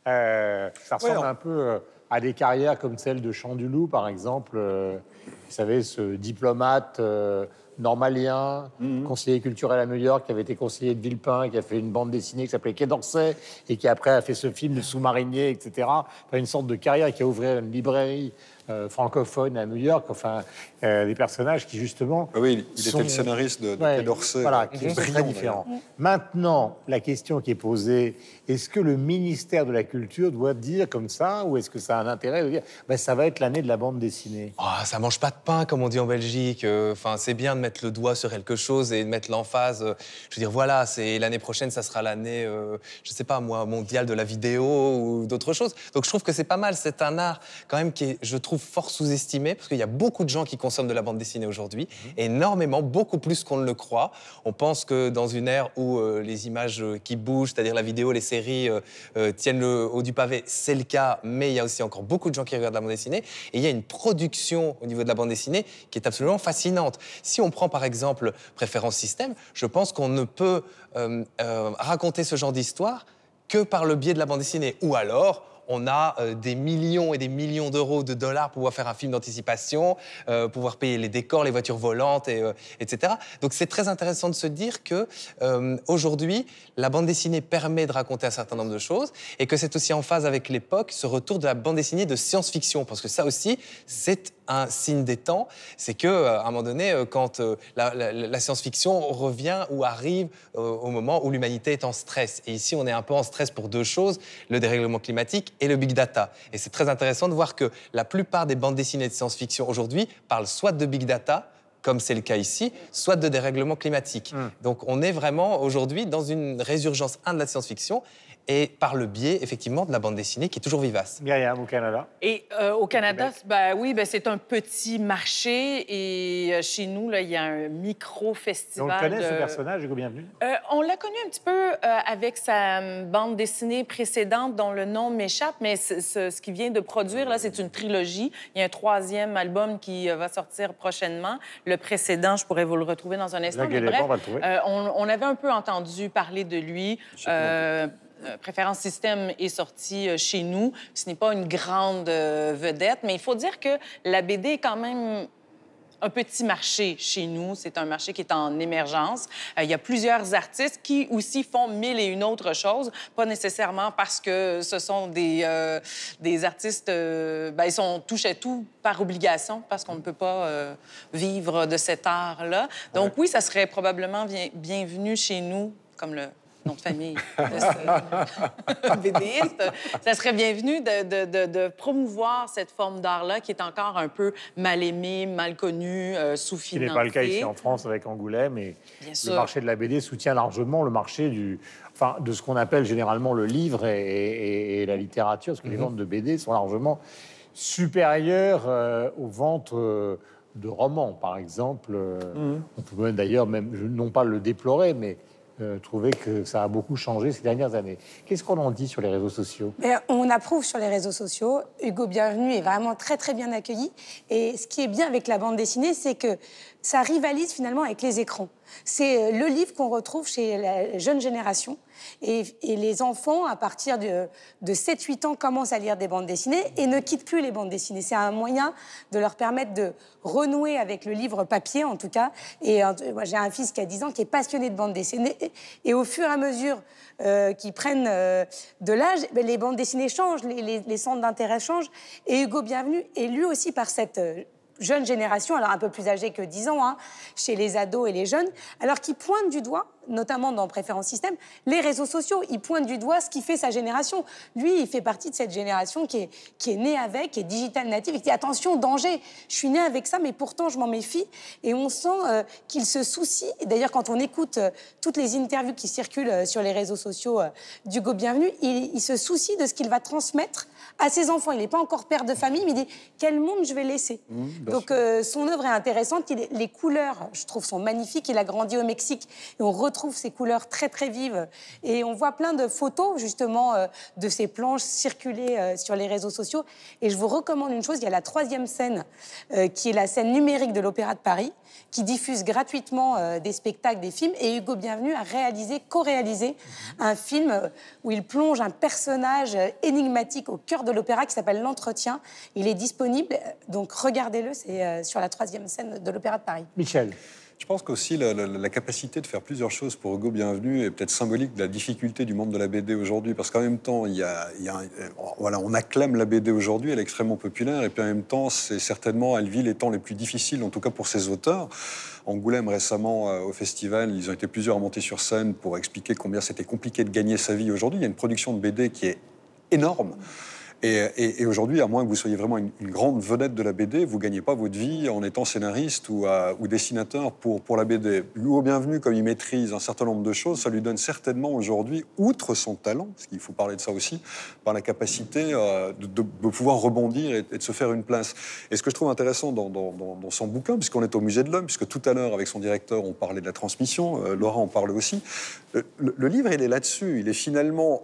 Euh, ça ressemble Ouais, on- un peu euh, à des carrières comme celle de Chandulou, par exemple. euh, vous savez, ce diplomate euh, normalien, conseiller culturel à New York, qui avait été conseiller de Villepin, qui a fait une bande dessinée qui s'appelait Quai d'Orsay, et qui après a fait ce film Le sous-marinier, etc. Enfin, une sorte de carrière qui a ouvert une librairie euh, francophone à New York. Enfin, euh, des personnages qui, justement, Ah oui, il sont- était le scénariste de, de Ouais, Quai d'Orsay. Voilà, qui sont très Brillant, différents. Maintenant, la question qui est posée, est-ce que le ministère de la Culture doit dire comme ça, ou est-ce que ça a un intérêt de dire, ben, ça va être l'année de la bande dessinée? Ah, ça mange pas de pain, comme on dit en Belgique. Euh, Enfin, c'est bien de mettre le doigt sur quelque chose et de mettre l'emphase. Euh, Je veux dire, voilà, c'est l'année prochaine, ça sera l'année, euh, je sais pas moi, mondiale de la vidéo ou d'autres choses. Donc, je trouve que c'est pas mal. C'est un art quand même qui est, je trouve, fort sous-estimé parce qu'il y a beaucoup de gens qui consomment de la bande dessinée aujourd'hui, énormément, beaucoup plus qu'on ne le croit. On pense que dans une ère où euh, les images euh, qui bougent, c'est-à-dire la vidéo, les séries euh, tiennent le haut du pavé, c'est le cas, mais il y a aussi encore beaucoup de gens qui regardent la bande dessinée. Et il y a une production au niveau de la bande dessinée qui est absolument fascinante. Si on prend par exemple Préférence Système, je pense qu'on ne peut euh, raconter ce genre d'histoire que par le biais de la bande dessinée. Ou alors, on a euh, des millions et des millions d'euros de dollars pour pouvoir faire un film d'anticipation, euh, pouvoir payer les décors, les voitures volantes, et, euh, etc. Donc c'est très intéressant de se dire que euh, aujourd'hui, la bande dessinée permet de raconter un certain nombre de choses et que c'est aussi en phase avec l'époque, ce retour de la bande dessinée de science-fiction, parce que ça aussi, c'est un signe des temps. C'est que euh, à un moment donné, euh, quand euh, la, la- la science-fiction revient ou arrive au moment où l'humanité est en stress. Et ici, on est un peu en stress pour deux choses le dérèglement climatique et le big data. Et c'est très intéressant de voir que la plupart des bandes dessinées de science-fiction aujourd'hui parlent soit de big data comme c'est le cas ici, soit de dérèglement climatique. Hum. Donc on est vraiment aujourd'hui dans une résurgence, un, de la science-fiction, et par le biais, effectivement, de la bande dessinée qui est toujours vivace. Myriam, au Canada. Et euh, au Canada, ben oui, ben c'est un petit marché et euh, chez nous, là, il y a un Et micro on le connaît, ce personnage, Hugo Bienvenu Euh, on l'a connu un petit peu euh, avec sa bande dessinée précédente dont le nom m'échappe, mais ce, qu'il vient de produire, là, c'est une trilogie. Il y a un troisième album qui euh, va sortir prochainement. Le précédent, je pourrais vous le retrouver dans un instant. Mais on va le euh, on avait un peu entendu parler de lui. Euh, Préférence Système est sorti euh, chez nous. Ce n'est pas une grande euh, vedette, mais il faut dire que la BD est quand même un petit marché chez nous. C'est un marché qui est en émergence. Euh, il y a plusieurs artistes qui aussi font mille et une autres choses, pas nécessairement parce que ce sont des, euh, des artistes, euh, ben, ils sont touche à tout par obligation, parce qu'on ne peut pas vivre de cet art-là. Donc oui, ça serait probablement bien- bienvenu chez nous, comme le nom de famille de ce BDiste. Ça serait bienvenu de, de- de- de promouvoir cette forme d'art-là qui est encore un peu mal aimée, mal connue, euh, Ce sous-financée. n'est pas le cas ici en France avec Angoulême. Et Bien le sûr. marché de la BD soutient largement le marché du, enfin, de ce qu'on appelle généralement le livre et, et- et la littérature, parce que les ventes de BD sont largement supérieures euh, aux ventes euh, de romans, par exemple. Euh, On peut même d'ailleurs, même, non pas le déplorer, mais euh, trouver que ça a beaucoup changé ces dernières années. Qu'est-ce qu'on en dit sur les réseaux sociaux? Mais on approuve sur les réseaux sociaux. Hugo Bienvenu est vraiment très très bien accueilli. Et ce qui est bien avec la bande dessinée, c'est que ça rivalise finalement avec les écrans. C'est euh, le livre qu'on retrouve chez la jeune génération. Et, les enfants, à partir de, de 7-8 ans, commencent à lire des bandes dessinées et ne quittent plus les bandes dessinées. C'est un moyen de leur permettre de renouer avec le livre papier, en tout cas. Et euh, moi, j'ai un fils qui a 10 ans qui est passionné de bande dessinée. Et au fur et à mesure euh, qu'ils prennent de l'âge, ben, les bandes dessinées changent, les, les- centres d'intérêt changent. Et Hugo Bienvenu est lui aussi par cette jeune génération, alors un peu plus âgée que 10 ans, hein, chez les ados et les jeunes, alors qui pointe du doigt, notamment dans Préférence Système, les réseaux sociaux. Il pointe du doigt ce qui fait sa génération. Lui, il fait partie de cette génération qui est, qui est née avec, qui est digital native, et qui dit attention, danger, je suis né avec ça, mais pourtant je m'en méfie. Et on sent euh, qu'il se soucie. D'ailleurs, quand on écoute euh, toutes les interviews qui circulent euh, sur les réseaux sociaux d'Hugo Bienvenu, il se soucie de ce qu'il va transmettre à ses enfants. Il n'est pas encore père de famille, mais il dit quel monde je vais laisser. Donc euh, son œuvre est intéressante. Il est- les couleurs, je trouve, sont magnifiques. Il a grandi au Mexique et on retrouve ces couleurs très très vives. Et on voit plein de photos justement euh, de ces planches circuler euh, sur les réseaux sociaux. Et je vous recommande une chose. Il y a la troisième scène qui est la scène numérique de l'Opéra de Paris, qui diffuse gratuitement euh, des spectacles, des films. Et Hugo Bienvenu a réalisé, co-réalisé un film euh, où il plonge un personnage euh, énigmatique au cœur de l'opéra qui s'appelle L'Entretien. Il est disponible, donc regardez-le, c'est euh, sur la troisième scène de l'Opéra de Paris. Michel Je pense qu'aussi la, la- capacité de faire plusieurs choses pour Hugo Bienvenu est peut-être symbolique de la difficulté du monde de la BD aujourd'hui, parce qu'en même temps, euh, voilà, on acclame la BD aujourd'hui, elle est extrêmement populaire, et puis en même temps, c'est certainement, elle vit les temps les plus difficiles, en tout cas pour ses auteurs. Angoulême récemment euh, au festival, ils ont été plusieurs à monter sur scène pour expliquer combien c'était compliqué de gagner sa vie aujourd'hui. Il y a une production de BD qui est énorme. Et, aujourd'hui, à moins que vous soyez vraiment une, grande vedette de la BD, vous gagnez pas votre vie en étant scénariste ou, euh, dessinateur pour, la BD. Hugo Bienvenu, comme il maîtrise un certain nombre de choses, ça lui donne certainement aujourd'hui, outre son talent, parce qu'il faut parler de ça aussi, par la capacité euh, de, pouvoir rebondir et, de se faire une place. Et ce que je trouve intéressant dans, son bouquin, puisqu'on est au musée de l'homme, puisque tout à l'heure, avec son directeur, on parlait de la transmission, euh, Laura en parle aussi, le- le livre, il est là-dessus. Il est finalement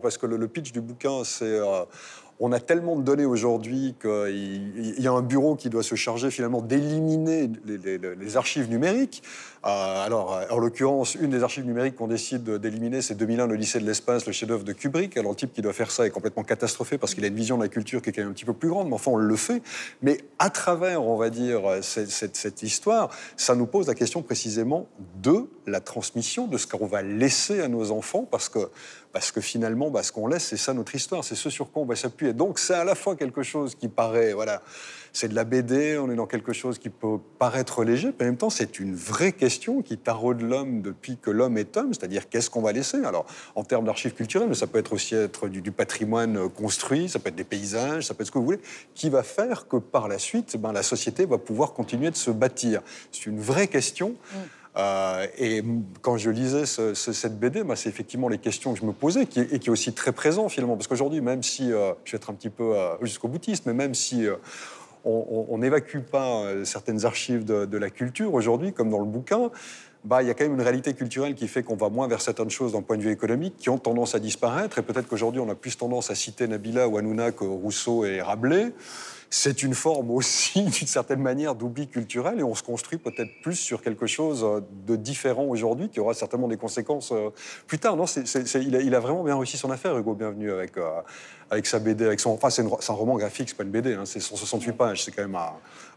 parce que le, pitch du bouquin, c'est... euh, on a tellement de données aujourd'hui qu'il il y a un bureau qui doit se charger finalement d'éliminer les, archives numériques. Euh, alors, en l'occurrence, une des archives numériques qu'on décide d'éliminer, c'est 2001, le lycée de l'espace, le chef-d'œuvre de Kubrick. Alors, le type qui doit faire ça est complètement catastrophé parce qu'il a une vision de la culture qui est quand même un petit peu plus grande, mais enfin, on le fait. Mais à travers, on va dire, cette histoire, ça nous pose la question précisément de la transmission, de ce qu'on va laisser à nos enfants, parce que parce que finalement, bah, ce qu'on laisse, c'est ça notre histoire, c'est ce sur quoi on va s'appuyer. Donc c'est à la fois quelque chose qui paraît, voilà, c'est de la BD, on est dans quelque chose qui peut paraître léger, mais en même temps, c'est une vraie question qui taraude l'homme depuis que l'homme est homme, c'est-à-dire qu'est-ce qu'on va laisser? Alors, en termes d'archives culturelles, mais ça peut être aussi être du, patrimoine construit, ça peut être des paysages, ça peut être ce que vous voulez, qui va faire que par la suite, ben, la société va pouvoir continuer de se bâtir. C'est une vraie question. Mm. Euh, et quand je lisais cette BD, bah, c'est effectivement les questions que je me posais, et qui est aussi très présent finalement. Parce qu'aujourd'hui, même si, euh, je vais être un petit peu euh, jusqu'au boutiste, mais même si on n'évacue pas certaines archives de, la culture aujourd'hui, comme dans le bouquin, bah, il y a quand même une réalité culturelle qui fait qu'on va moins vers certaines choses d'un point de vue économique qui ont tendance à disparaître. Et peut-être qu'aujourd'hui, on a plus tendance à citer Nabila ou Hanouna que Rousseau et Rabelais c'est une forme aussi, d'une certaine manière, d'oubli culturel et on se construit peut-être plus sur quelque chose euh, de différent aujourd'hui qui aura certainement des conséquences euh, plus tard. Non, il, a, vraiment bien réussi son affaire, Hugo Bienvenu, avec, euh, avec sa BD, avec son, enfin c'est, un roman graphique, c'est pas une BD, hein, c'est 168 pages, c'est quand même un,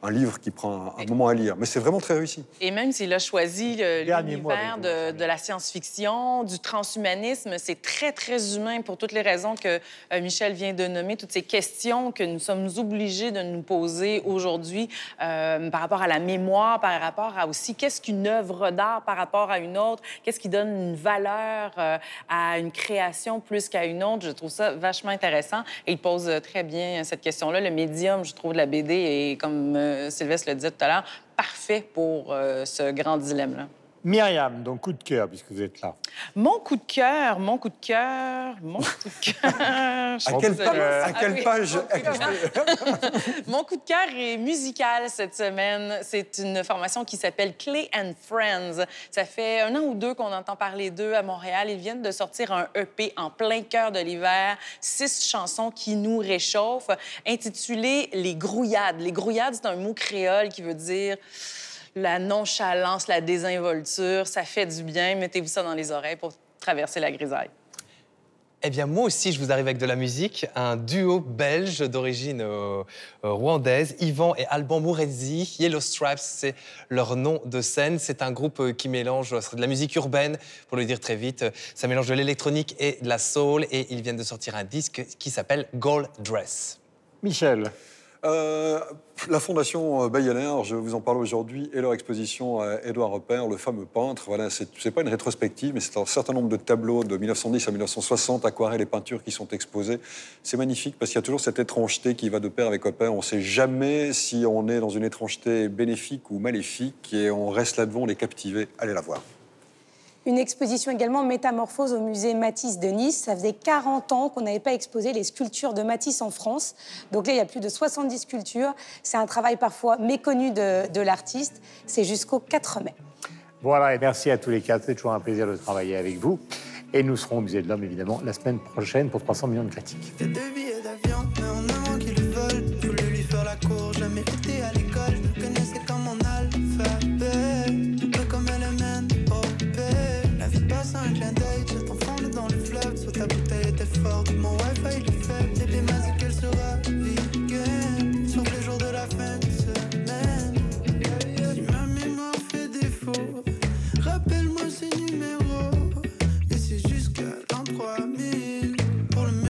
livre qui prend un, moment à lire, mais c'est vraiment très réussi. Et même s'il a choisi l'univers de, de, la science-fiction, du transhumanisme, c'est très très humain pour toutes les raisons que euh, Michel vient de nommer, toutes ces questions que nous sommes obligés de nous poser aujourd'hui euh, par rapport à la mémoire, par rapport à aussi qu'est-ce qu'une œuvre d'art par rapport à une autre, qu'est-ce qui donne une valeur euh, à une création plus qu'à une autre. Je trouve ça vachement intéressant. Et il pose très bien cette question-là. Le médium, je trouve, de la BD est, comme euh, Sylvestre le disait tout à l'heure, parfait pour euh, ce grand dilemme-là. Myriam, donc coup de cœur, puisque vous êtes là. Mon coup de cœur, mon coup de cœur, mon coup de cœur. à, quelle, à quelle page Mon coup de cœur est musical cette semaine. C'est une formation qui s'appelle Clay and Friends. Ça fait un an ou deux qu'on entend parler d'eux à Montréal. Ils viennent de sortir un EP en plein cœur de l'hiver, six chansons qui nous réchauffent, intitulé Les grouillades. Les grouillades, c'est un mot créole qui veut dire la nonchalance, la désinvolture, ça fait du bien. Mettez-vous ça dans les oreilles pour traverser la grisaille. Eh bien, moi aussi, je vous arrive avec de la musique. Un duo belge d'origine euh, euh, rwandaise, Yvan et Alban Mourezi. Yellow Stripes, c'est leur nom de scène. C'est un groupe euh, qui mélange de la musique urbaine, pour le dire très vite. Ça mélange de l'électronique et de la soul. Et ils viennent de sortir un disque qui s'appelle Gold Dress. Michel. Euh, la Fondation euh, Bayener, je vous en parle aujourd'hui, et leur exposition à Édouard Repère, le fameux peintre. Voilà, c'est pas une rétrospective, mais c'est un certain nombre de tableaux de 1910 à 1960, aquarelles et peintures qui sont exposés. C'est magnifique parce qu'il y a toujours cette étrangeté qui va de pair avec Repère. On ne sait jamais si on est dans une étrangeté bénéfique ou maléfique, et on reste là devant, on est captivé. Allez la voir. Une exposition également Métamorphose au musée Matisse de Nice. Ça faisait 40 ans qu'on n'avait pas exposé les sculptures de Matisse en France. Donc là, il y a plus de 70 sculptures. C'est un travail parfois méconnu de, de l'artiste. C'est jusqu'au 4 mai. Voilà, et merci à tous les quatre. C'est toujours un plaisir de travailler avec vous. Et nous serons au musée de l'Homme, évidemment, la semaine prochaine pour 300 millions de critiques.